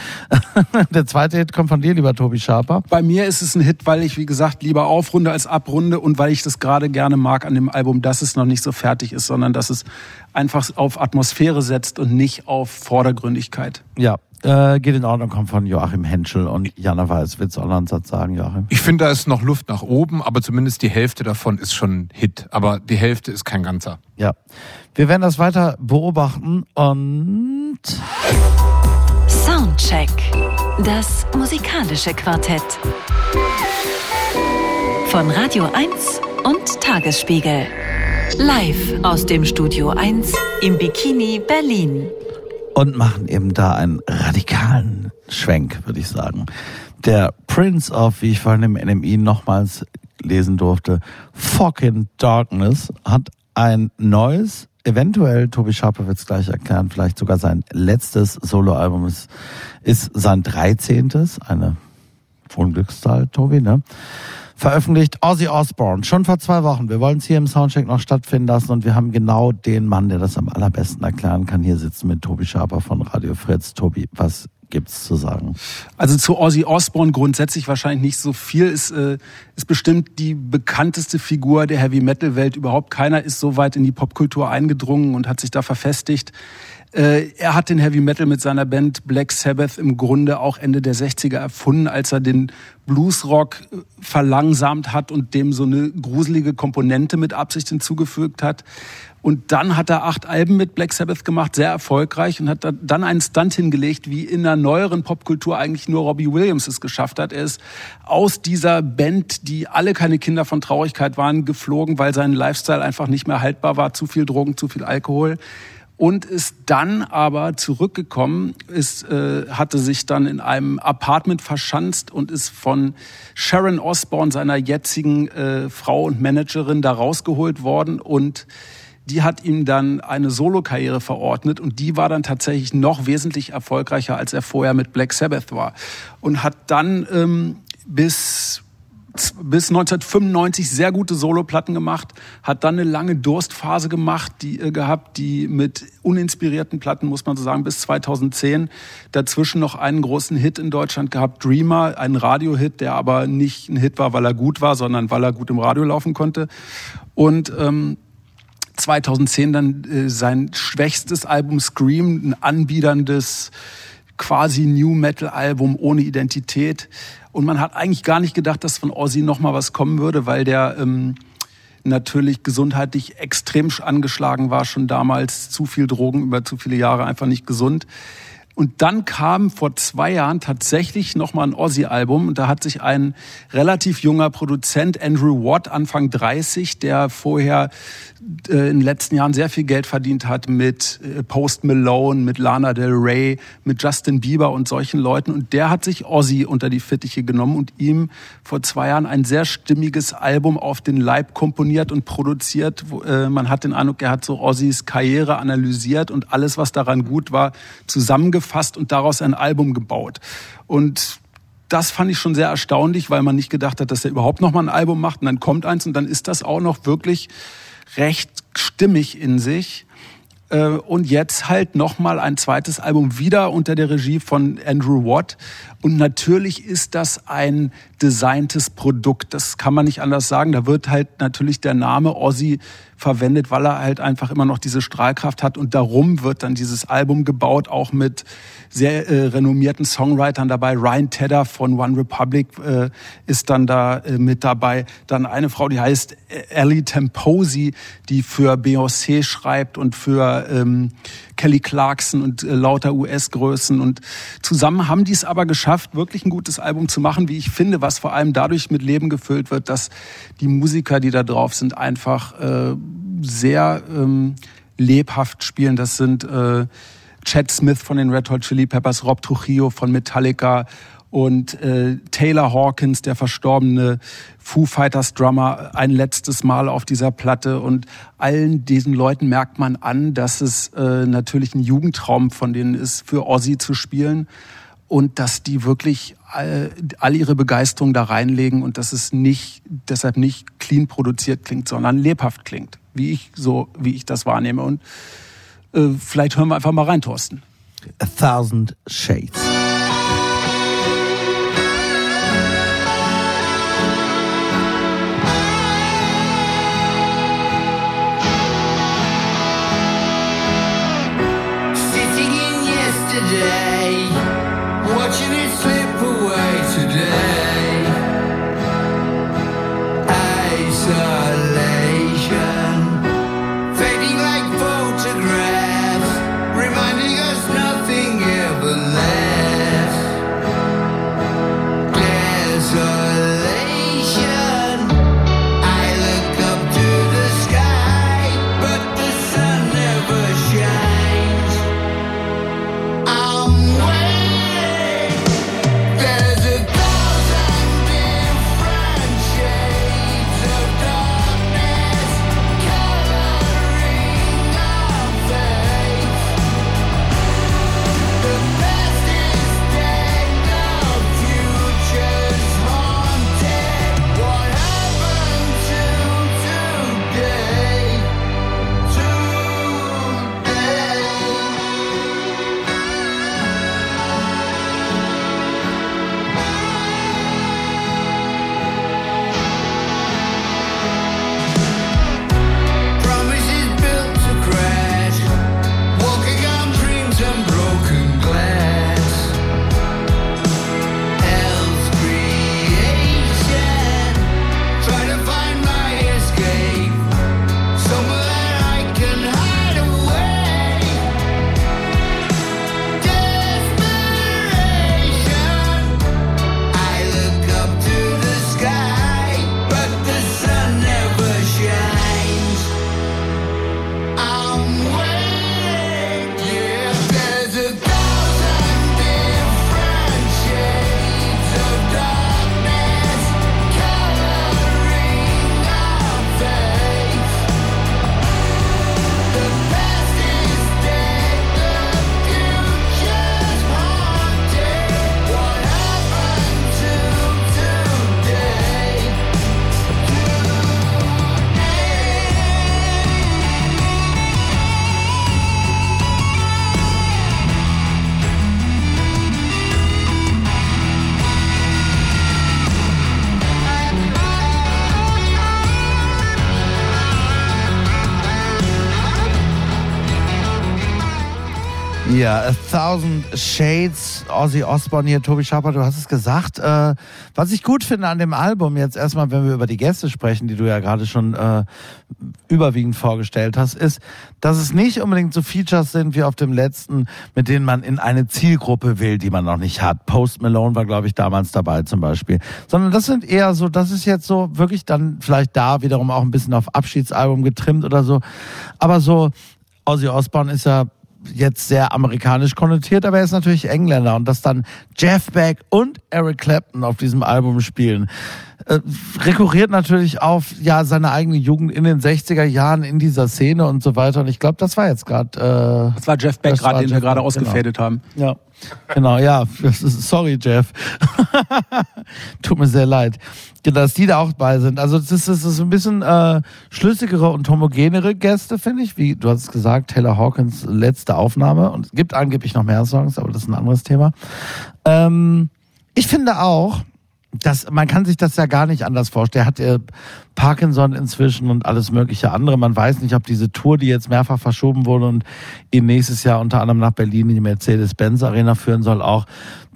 Der zweite Hit kommt von dir, lieber Tobi Schaper. Bei mir ist es ein Hit, weil ich, wie gesagt, lieber aufrunde als abrunde und weil ich das gerade gerne mag an dem Album, dass es noch nicht so fertig ist, sondern dass es einfach auf Atmosphäre setzt und nicht auf Vordergründigkeit. Ja, äh, geht in Ordnung, kommt von Joachim Henschel und Jana Weiß. Willst du auch noch einen Satz sagen, Joachim? Ich finde, da ist noch Luft nach oben, aber zumindest die Hälfte davon ist schon Hit. Aber die Hälfte ist kein ganzer. Ja. Wir werden das weiter beobachten und Soundcheck. Das musikalische Quartett. Von Radio 1 und Tagesspiegel. Live aus dem Studio 1 im Bikini Berlin. Und machen eben da einen radikalen Schwenk, würde ich sagen. Der Prince of, wie ich vorhin im NMI nochmals lesen durfte, Fucking Darkness hat ein neues, eventuell, Tobi Schaper wird es gleich erklären, vielleicht sogar sein letztes Soloalbum ist, ist sein 13. Eine Wohnglückszahl, Tobi, ne? Veröffentlicht Ozzy Osbourne, schon vor zwei Wochen. Wir wollen es hier im Soundcheck noch stattfinden lassen und wir haben genau den Mann, der das am allerbesten erklären kann, hier sitzen mit Tobi Schaper von Radio Fritz. Tobi, was gibt's zu sagen? Also zu Ozzy Osbourne grundsätzlich wahrscheinlich nicht so viel. Ist, äh, ist bestimmt die bekannteste Figur der Heavy Metal Welt. Überhaupt keiner ist so weit in die Popkultur eingedrungen und hat sich da verfestigt. Äh, er hat den Heavy Metal mit seiner Band Black Sabbath im Grunde auch Ende der 60er erfunden, als er den Bluesrock äh, verlangsamt hat und dem so eine gruselige Komponente mit Absicht hinzugefügt hat. Und dann hat er acht Alben mit Black Sabbath gemacht, sehr erfolgreich und hat da- dann einen Stunt hingelegt, wie in der neueren Popkultur eigentlich nur Robbie Williams es geschafft hat. Er ist aus dieser Band, die alle keine Kinder von Traurigkeit waren, geflogen, weil sein Lifestyle einfach nicht mehr haltbar war. Zu viel Drogen, zu viel Alkohol und ist dann aber zurückgekommen, ist, äh, hatte sich dann in einem Apartment verschanzt und ist von Sharon Osbourne, seiner jetzigen äh, Frau und Managerin, da rausgeholt worden und die hat ihm dann eine Solokarriere verordnet und die war dann tatsächlich noch wesentlich erfolgreicher, als er vorher mit Black Sabbath war. Und hat dann ähm, bis bis 1995 sehr gute Soloplatten gemacht, hat dann eine lange Durstphase gemacht, die äh, gehabt, die mit uninspirierten Platten, muss man so sagen, bis 2010. Dazwischen noch einen großen Hit in Deutschland gehabt, Dreamer, einen Radiohit, der aber nicht ein Hit war, weil er gut war, sondern weil er gut im Radio laufen konnte. Und ähm, 2010 dann äh, sein schwächstes Album Scream, ein anbiederndes quasi New Metal Album ohne Identität. Und man hat eigentlich gar nicht gedacht, dass von Ozzy noch mal was kommen würde, weil der ähm, natürlich gesundheitlich extrem angeschlagen war, schon damals zu viel Drogen über zu viele Jahre einfach nicht gesund. Und dann kam vor zwei Jahren tatsächlich nochmal ein Ozzy-Album. Und da hat sich ein relativ junger Produzent, Andrew Watt, Anfang 30, der vorher äh, in den letzten Jahren sehr viel Geld verdient hat mit äh, Post Malone, mit Lana Del Rey, mit Justin Bieber und solchen Leuten. Und der hat sich Ozzy unter die Fittiche genommen und ihm vor zwei Jahren ein sehr stimmiges Album auf den Leib komponiert und produziert. Äh, man hat den Eindruck, er hat so Ozzys Karriere analysiert und alles, was daran gut war, zusammengefasst und daraus ein Album gebaut. Und das fand ich schon sehr erstaunlich, weil man nicht gedacht hat, dass er überhaupt noch mal ein Album macht und dann kommt eins und dann ist das auch noch wirklich recht stimmig in sich. Äh, Und jetzt halt noch mal ein zweites Album wieder unter der Regie von Andrew Watt. Und natürlich ist das ein designtes Produkt. Das kann man nicht anders sagen. Da wird halt natürlich der Name Ozzy verwendet, weil er halt einfach immer noch diese Strahlkraft hat. Und darum wird dann dieses Album gebaut, auch mit sehr äh, renommierten Songwritern dabei. Ryan Tedder von One Republic äh, ist dann da äh, mit dabei. Dann eine Frau, die heißt Ellie Temposi, die für Beyoncé schreibt und für ähm, Kelly Clarkson und äh, lauter US-Größen. Und zusammen haben die es aber geschafft, wirklich ein gutes Album zu machen, wie ich finde, was vor allem dadurch mit Leben gefüllt wird, dass die Musiker, die da drauf sind, einfach äh, sehr ähm, lebhaft spielen. Das sind äh, Chad Smith von den Red Hot Chili Peppers, Rob Trujillo von Metallica und äh, Taylor Hawkins, der verstorbene Foo Fighters Drummer, ein letztes Mal auf dieser Platte. Und allen diesen Leuten merkt man an, dass es äh, natürlich ein Jugendtraum von denen ist, für Ozzy zu spielen. und dass die wirklich all, all ihre Begeisterung da reinlegen und dass es nicht deshalb nicht clean produziert klingt, sondern lebhaft klingt, wie ich so wie ich das wahrnehme und äh, vielleicht hören wir einfach mal rein, Thorsten. A Thousand Shades. Ja, A Thousand Shades, Ozzy Osbourne hier, Tobi Schapper, du hast es gesagt. Äh, was ich gut finde an dem Album, jetzt erstmal, wenn wir über die Gäste sprechen, die du ja gerade schon äh, überwiegend vorgestellt hast, ist, dass es nicht unbedingt so Features sind wie auf dem letzten, mit denen man in eine Zielgruppe will, die man noch nicht hat. Post Malone war, glaube ich, damals dabei zum Beispiel. Sondern das sind eher so, das ist jetzt so wirklich dann vielleicht da wiederum auch ein bisschen auf Abschiedsalbum getrimmt oder so. Aber so, Ozzy Osbourne ist ja jetzt sehr amerikanisch konnotiert, aber er ist natürlich Engländer und dass dann Jeff Beck und Eric Clapton auf diesem Album spielen, äh, rekurriert natürlich auf ja seine eigene Jugend in den 60er Jahren in dieser Szene und so weiter und ich glaube, das war jetzt gerade äh, Das war Jeff Beck gerade, den wir gerade Beck, ausgefädelt haben. ja. Genau, ja. Sorry, Jeff. Tut mir sehr leid. Ja, Dass die da auch bei sind. Also das ist, das ist ein bisschen äh, schlüssigere und homogenere Gäste, finde ich. Wie du hast es gesagt, Taylor Hawkins letzte Aufnahme. Und es gibt angeblich noch mehr Songs, aber das ist ein anderes Thema. Ähm, ich finde auch, dass man kann sich das ja gar nicht anders vorstellen. Er hat äh, Parkinson inzwischen und alles mögliche andere. Man weiß nicht, ob diese Tour, die jetzt mehrfach verschoben wurde und ihn nächstes Jahr unter anderem nach Berlin in die Mercedes-Benz Arena führen soll, auch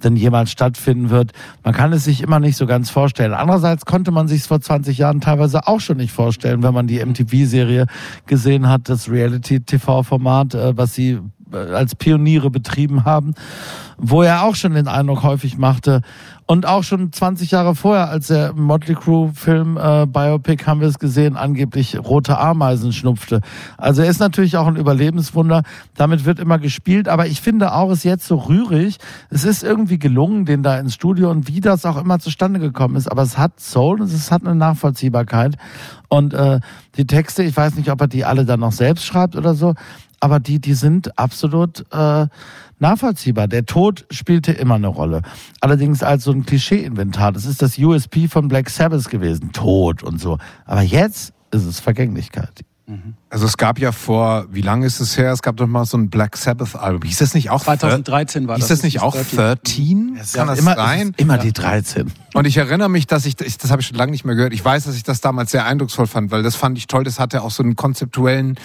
denn jemals stattfinden wird. Man kann es sich immer nicht so ganz vorstellen. Andererseits konnte man sich es vor 20 Jahren teilweise auch schon nicht vorstellen, wenn man die MTV-Serie gesehen hat, das Reality-TV-Format, äh, was sie als Pioniere betrieben haben, wo er auch schon den Eindruck häufig machte. Und auch schon 20 Jahre vorher, als er im Motley Crue Film äh, Biopic haben wir es gesehen, angeblich rote Ameisen schnupfte. Also er ist natürlich auch ein Überlebenswunder. Damit wird immer gespielt. Aber ich finde auch, es ist jetzt so rührig. Es ist irgendwie gelungen, den da ins Studio und wie das auch immer zustande gekommen ist. Aber es hat Soul und es hat eine Nachvollziehbarkeit. Und äh, die Texte, ich weiß nicht, ob er die alle dann noch selbst schreibt oder so, aber die, die sind absolut äh, nachvollziehbar. Der Tod spielte immer eine Rolle. Allerdings als so ein Klischee-Inventar. Das ist das USP von Black Sabbath gewesen. Tod und so. Aber jetzt ist es Vergänglichkeit. Also es gab ja vor, wie lange ist es her? Es gab doch mal so ein Black Sabbath Album. Hieß das nicht auch 2013 war Hieß das. das nicht auch 13? Kann das immer, sein? Es ist immer die 13. Und ich erinnere mich, dass ich, das habe ich schon lange nicht mehr gehört. Ich weiß, dass ich das damals sehr eindrucksvoll fand, weil das fand ich toll. Das hatte auch so einen konzeptuellen,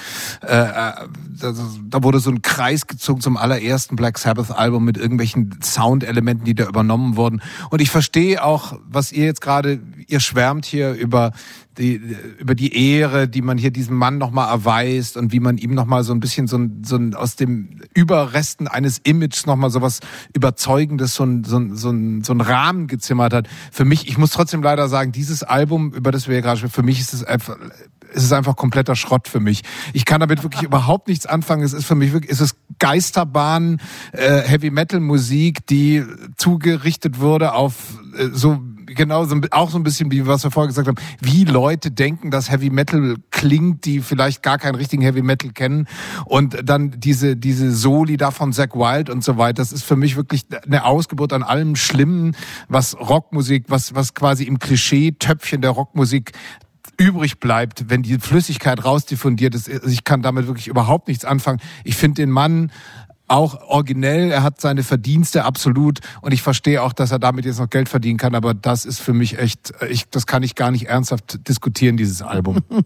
äh, äh, da, da wurde so ein Kreis gezogen zum allerersten Black Sabbath Album mit irgendwelchen Soundelementen, die da übernommen wurden. Und ich verstehe auch, was ihr jetzt gerade, ihr schwärmt hier über die, über die Ehre, die man hier diesem Mann nochmal erweist und wie man ihm nochmal so ein bisschen so ein, so ein aus dem Überresten eines Images nochmal so was Überzeugendes, so ein, so ein, so ein, so ein Rahmen gezimmert hat. Für mich, ich muss trotzdem leider sagen, dieses Album, über das wir hier gerade sprechen, für mich ist es einfach, es ist einfach kompletter Schrott für mich. Ich kann damit wirklich überhaupt nichts anfangen. Es ist für mich wirklich, es ist Geisterbahn, äh, Heavy Metal Musik, die zugerichtet wurde auf äh, so genau so, auch so ein bisschen wie was wir vorher gesagt haben, wie Leute denken, dass Heavy Metal klingt, die vielleicht gar keinen richtigen Heavy Metal kennen und dann diese diese Soli da von Zack Wild und so weiter. Das ist für mich wirklich eine Ausgeburt an allem Schlimmen, was Rockmusik, was was quasi im Klischee-Töpfchen der Rockmusik übrig bleibt, wenn die Flüssigkeit rausdiffundiert ist. Ich kann damit wirklich überhaupt nichts anfangen. Ich finde den Mann auch originell, er hat seine Verdienste absolut und ich verstehe auch, dass er damit jetzt noch Geld verdienen kann, aber das ist für mich echt, ich, das kann ich gar nicht ernsthaft diskutieren, dieses Album.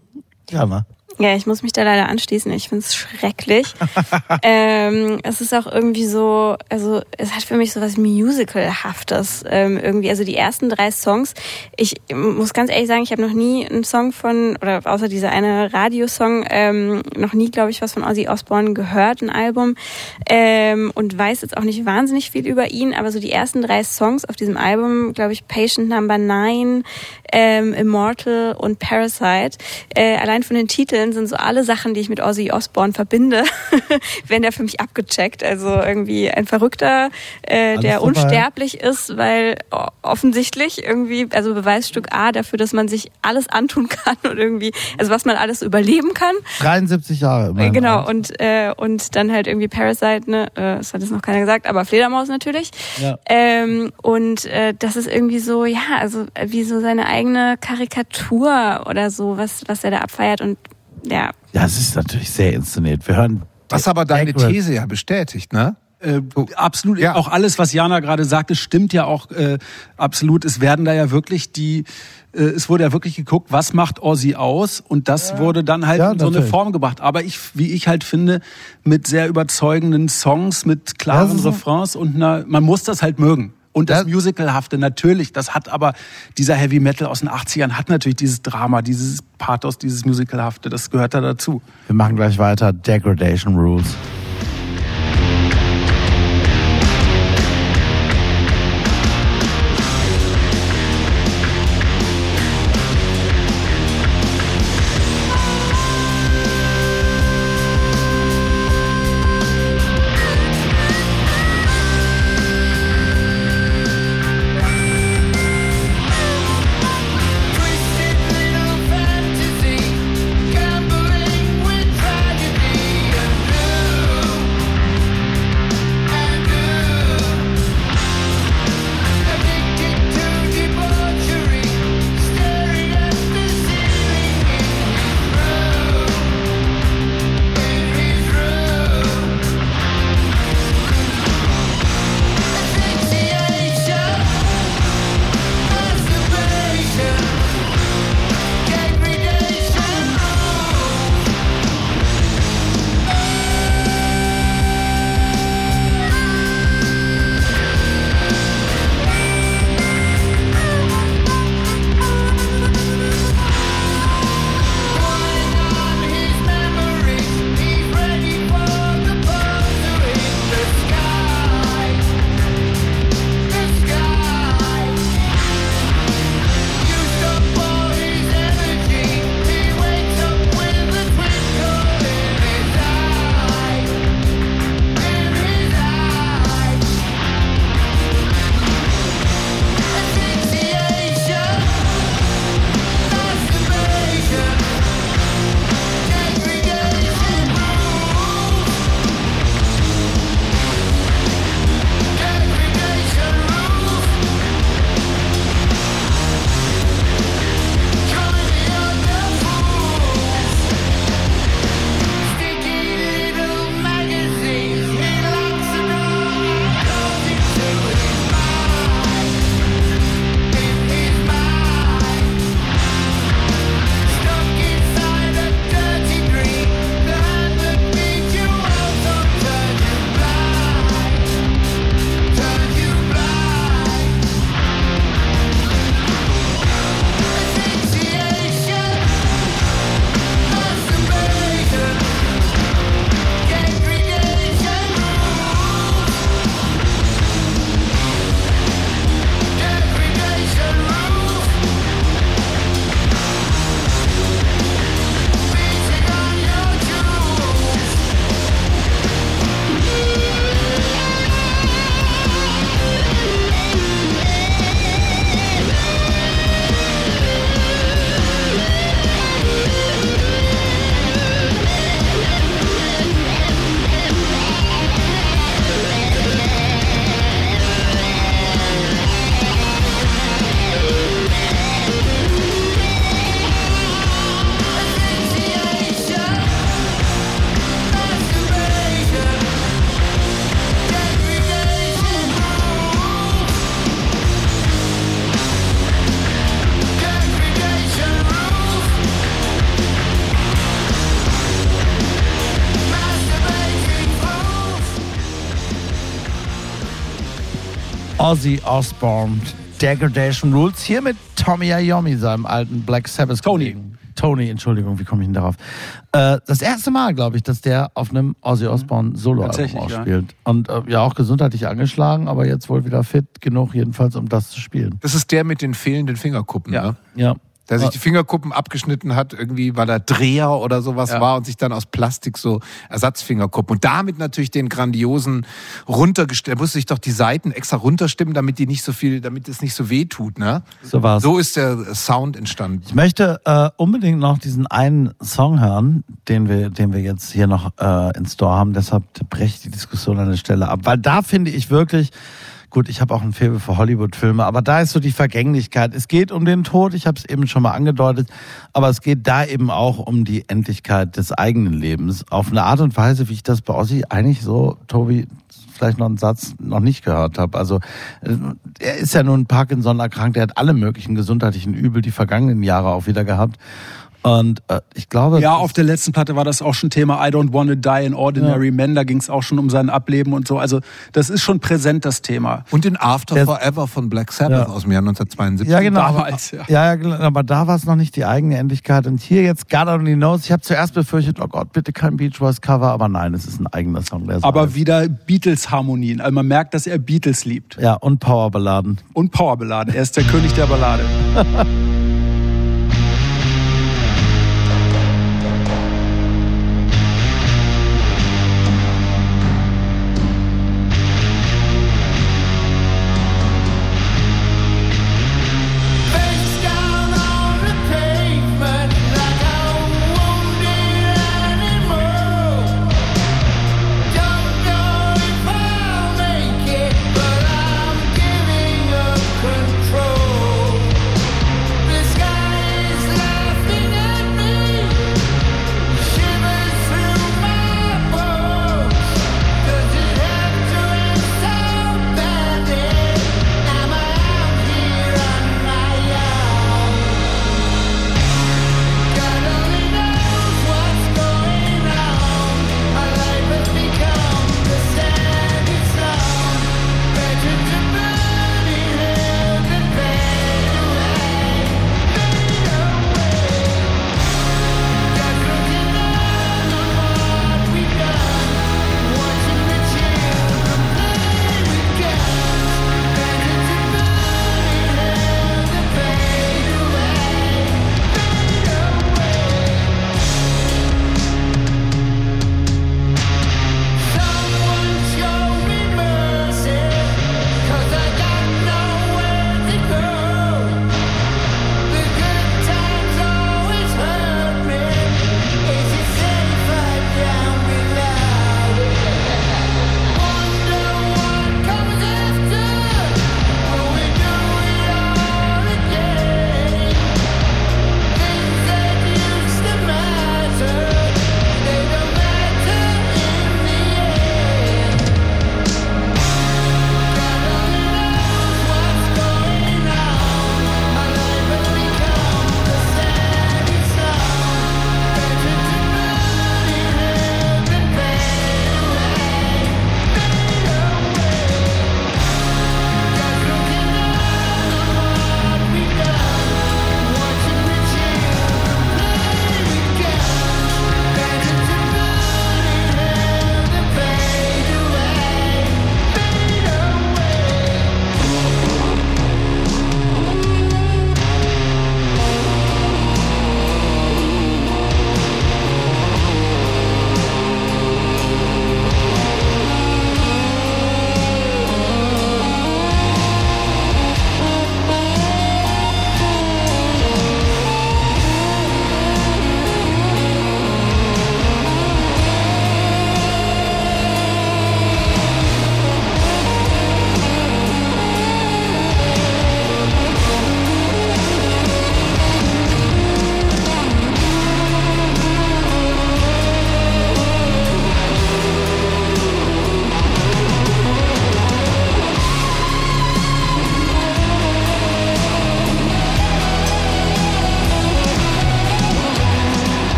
Ja, ne? Ja, ich muss mich da leider anschließen. Ich finde es schrecklich. ähm, es ist auch irgendwie so, also es hat für mich so was Musicalhaftes ähm, irgendwie. Also die ersten drei Songs, ich muss ganz ehrlich sagen, ich habe noch nie einen Song von, oder außer dieser eine Radiosong, ähm, noch nie, glaube ich, was von Ozzy Osbourne gehört, ein Album. Ähm, und weiß jetzt auch nicht wahnsinnig viel über ihn, aber so die ersten drei Songs auf diesem Album, glaube ich, Patient Number Nine, ähm, Immortal und Parasite, äh, allein von den Titeln sind so alle Sachen, die ich mit Ozzy Osbourne verbinde, werden da für mich abgecheckt. Also irgendwie ein Verrückter, äh, der dabei. unsterblich ist, weil offensichtlich irgendwie, also Beweisstück A dafür, dass man sich alles antun kann und irgendwie, also was man alles überleben kann. 73 Jahre. Genau, und, äh, und dann halt irgendwie Parasite, ne, äh, das hat jetzt noch keiner gesagt, aber Fledermaus natürlich. Ja. Ähm, und äh, das ist irgendwie so, ja, also äh, wie so seine eigene Karikatur oder so, was, was er da abfeiert und ja. Ja, es ist natürlich sehr inszeniert. Wir hören. Was aber deine. These ja bestätigt, ne? Äh, absolut. Ja. Auch alles, was Jana gerade sagte, stimmt ja auch äh, absolut. Es werden da ja wirklich die, äh, es wurde ja wirklich geguckt, was macht Ozzy aus und das wurde dann halt Ja, in so eine natürlich. Form gebracht. Aber ich, wie ich halt finde, mit sehr überzeugenden Songs, mit klaren Das Refrains und einer, man muss das halt mögen. Und das. Musicalhafte, natürlich, das hat aber, dieser Heavy Metal aus den 80ern hat natürlich dieses Drama, dieses Pathos, dieses Musicalhafte, das gehört da dazu. Wir machen gleich weiter. Degradation Rules. Ozzy Osbourne, Degradation Rules, hier mit Tommy Iommi, seinem alten Black Sabbath Tony. Tony, Entschuldigung, wie komme ich denn darauf? Äh, das erste Mal, glaube ich, dass der auf einem Ozzy Osbourne Solo-Album Tatsächlich, auch ja. spielt. Und äh, ja, auch gesundheitlich angeschlagen, aber jetzt wohl wieder fit genug, jedenfalls, um das zu spielen. Das ist der mit den fehlenden Fingerkuppen, Ja. ne? Ja. Der sich die Fingerkuppen abgeschnitten hat, irgendwie, weil er Dreher oder sowas Ja. war und sich dann aus Plastik so Ersatzfingerkuppen und damit natürlich den grandiosen runtergestellt, musste sich doch die Seiten extra runterstimmen, damit die nicht so viel, damit es nicht so weh tut, ne? So war's. So ist der Sound entstanden. Ich möchte äh, unbedingt noch diesen einen Song hören, den wir, den wir jetzt hier noch äh, in Store haben. Deshalb breche ich die Diskussion an der Stelle ab. Weil da finde ich wirklich, gut, ich habe auch ein Faible für Hollywood-Filme, aber da ist so die Vergänglichkeit. Es geht um den Tod, ich habe es eben schon mal angedeutet, aber es geht da eben auch um die Endlichkeit des eigenen Lebens. Auf eine Art und Weise, wie ich das bei Ossi eigentlich so, Tobi, vielleicht noch einen Satz noch nicht gehört habe. Also äh, er ist ja nun Parkinson erkrankt, er hat alle möglichen gesundheitlichen Übel die vergangenen Jahre auch wieder gehabt. Und äh, ich glaube, Ja, auf der letzten Platte war das auch schon Thema I Don't Wanna Die in Ordinary Men. Da ging es auch schon um sein Ableben und so. Also das ist schon präsent, das Thema. Und den After Der- Forever von Black Sabbath Ja. aus dem Jahr 1972. ja genau, damals, aber, ja. ja, ja, aber da war es noch nicht die eigene Endlichkeit. Und hier jetzt God Only Knows. Ich habe zuerst befürchtet, oh Gott, bitte kein Beach Boys Cover, aber nein, es ist ein eigener Song. Aber alt. wieder Beatles-Harmonien. Also man merkt, dass er Beatles liebt. ja und Powerballaden. Und Powerballaden. Er ist der König der Ballade.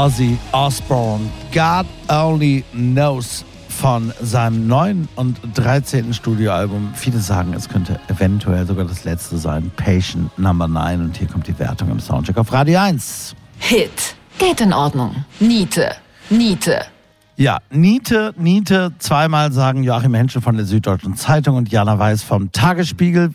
Ozzy Osbourne. God Only Knows von seinem neuen und 13. Studioalbum. Viele sagen, es könnte eventuell sogar das letzte sein. Patient Number 9. Und hier kommt die Wertung im Soundcheck auf Radio 1. Hit. Geht in Ordnung. Niete. Niete. Ja, Niete, Niete, zweimal sagen Joachim Henschel von der Süddeutschen Zeitung und Jana Weiß vom Tagesspiegel.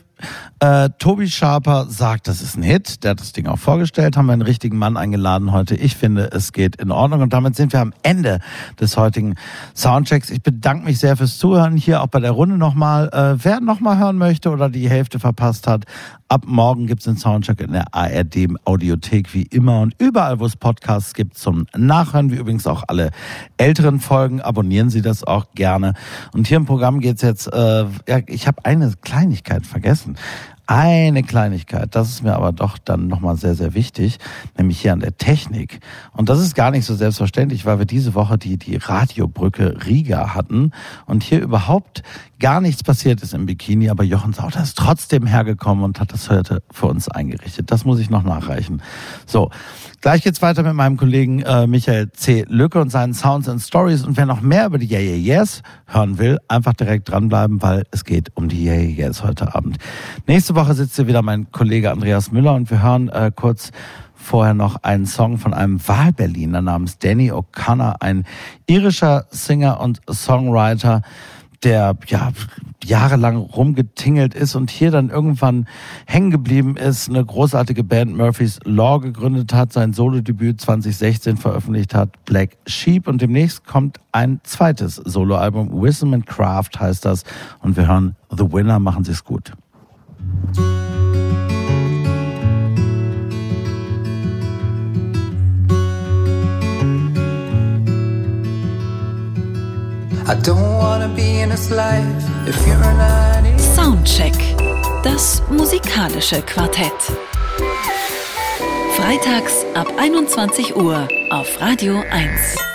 Äh, Tobi Schaper sagt, das ist ein Hit. Der hat das Ding auch vorgestellt, haben wir einen richtigen Mann eingeladen heute. Ich finde, es geht in Ordnung und damit sind wir am Ende des heutigen Soundchecks. Ich bedanke mich sehr fürs Zuhören hier auch bei der Runde nochmal. Äh, wer nochmal hören möchte oder die Hälfte verpasst hat, ab morgen gibt's den Soundcheck in der ARD Audiothek wie immer und überall, wo es Podcasts gibt zum Nachhören, wie übrigens auch alle älteren Folgen. Abonnieren Sie das auch gerne. Und hier im Programm geht's jetzt, äh, ja, ich habe eine Kleinigkeit vergessen. Eine Kleinigkeit, das ist mir aber doch dann nochmal sehr, sehr wichtig, nämlich hier an der Technik. Und das ist gar nicht so selbstverständlich, weil wir diese Woche die, die Radiobrücke Riga hatten und hier überhaupt gar nichts passiert ist im Bikini, aber Jochen Sauter ist trotzdem hergekommen und hat das heute für uns eingerichtet. Das muss ich noch nachreichen. So, gleich geht's weiter mit meinem Kollegen äh, Michael C. Lücke und seinen Sounds and Stories. Und wer noch mehr über die Yeah Yeah Yeahs hören will, einfach direkt dranbleiben, weil es geht um die Yeah Yeah Yeahs heute Abend. Nächste Woche sitzt hier wieder mein Kollege Andreas Müller und wir hören äh, kurz vorher noch einen Song von einem Wahlberliner namens Danny O'Connor, ein irischer Singer und Songwriter, der ja jahrelang rumgetingelt ist und hier dann irgendwann hängen geblieben ist, eine großartige Band Murphy's Law gegründet hat, sein Solodebüt 2016 veröffentlicht hat, Black Sheep und demnächst kommt ein zweites Soloalbum, Wisdom and Craft heißt das und wir hören The Winner, machen Sie es gut. I Soundcheck. Das musikalische Quartett. Freitags ab 21 Uhr auf Radio 1.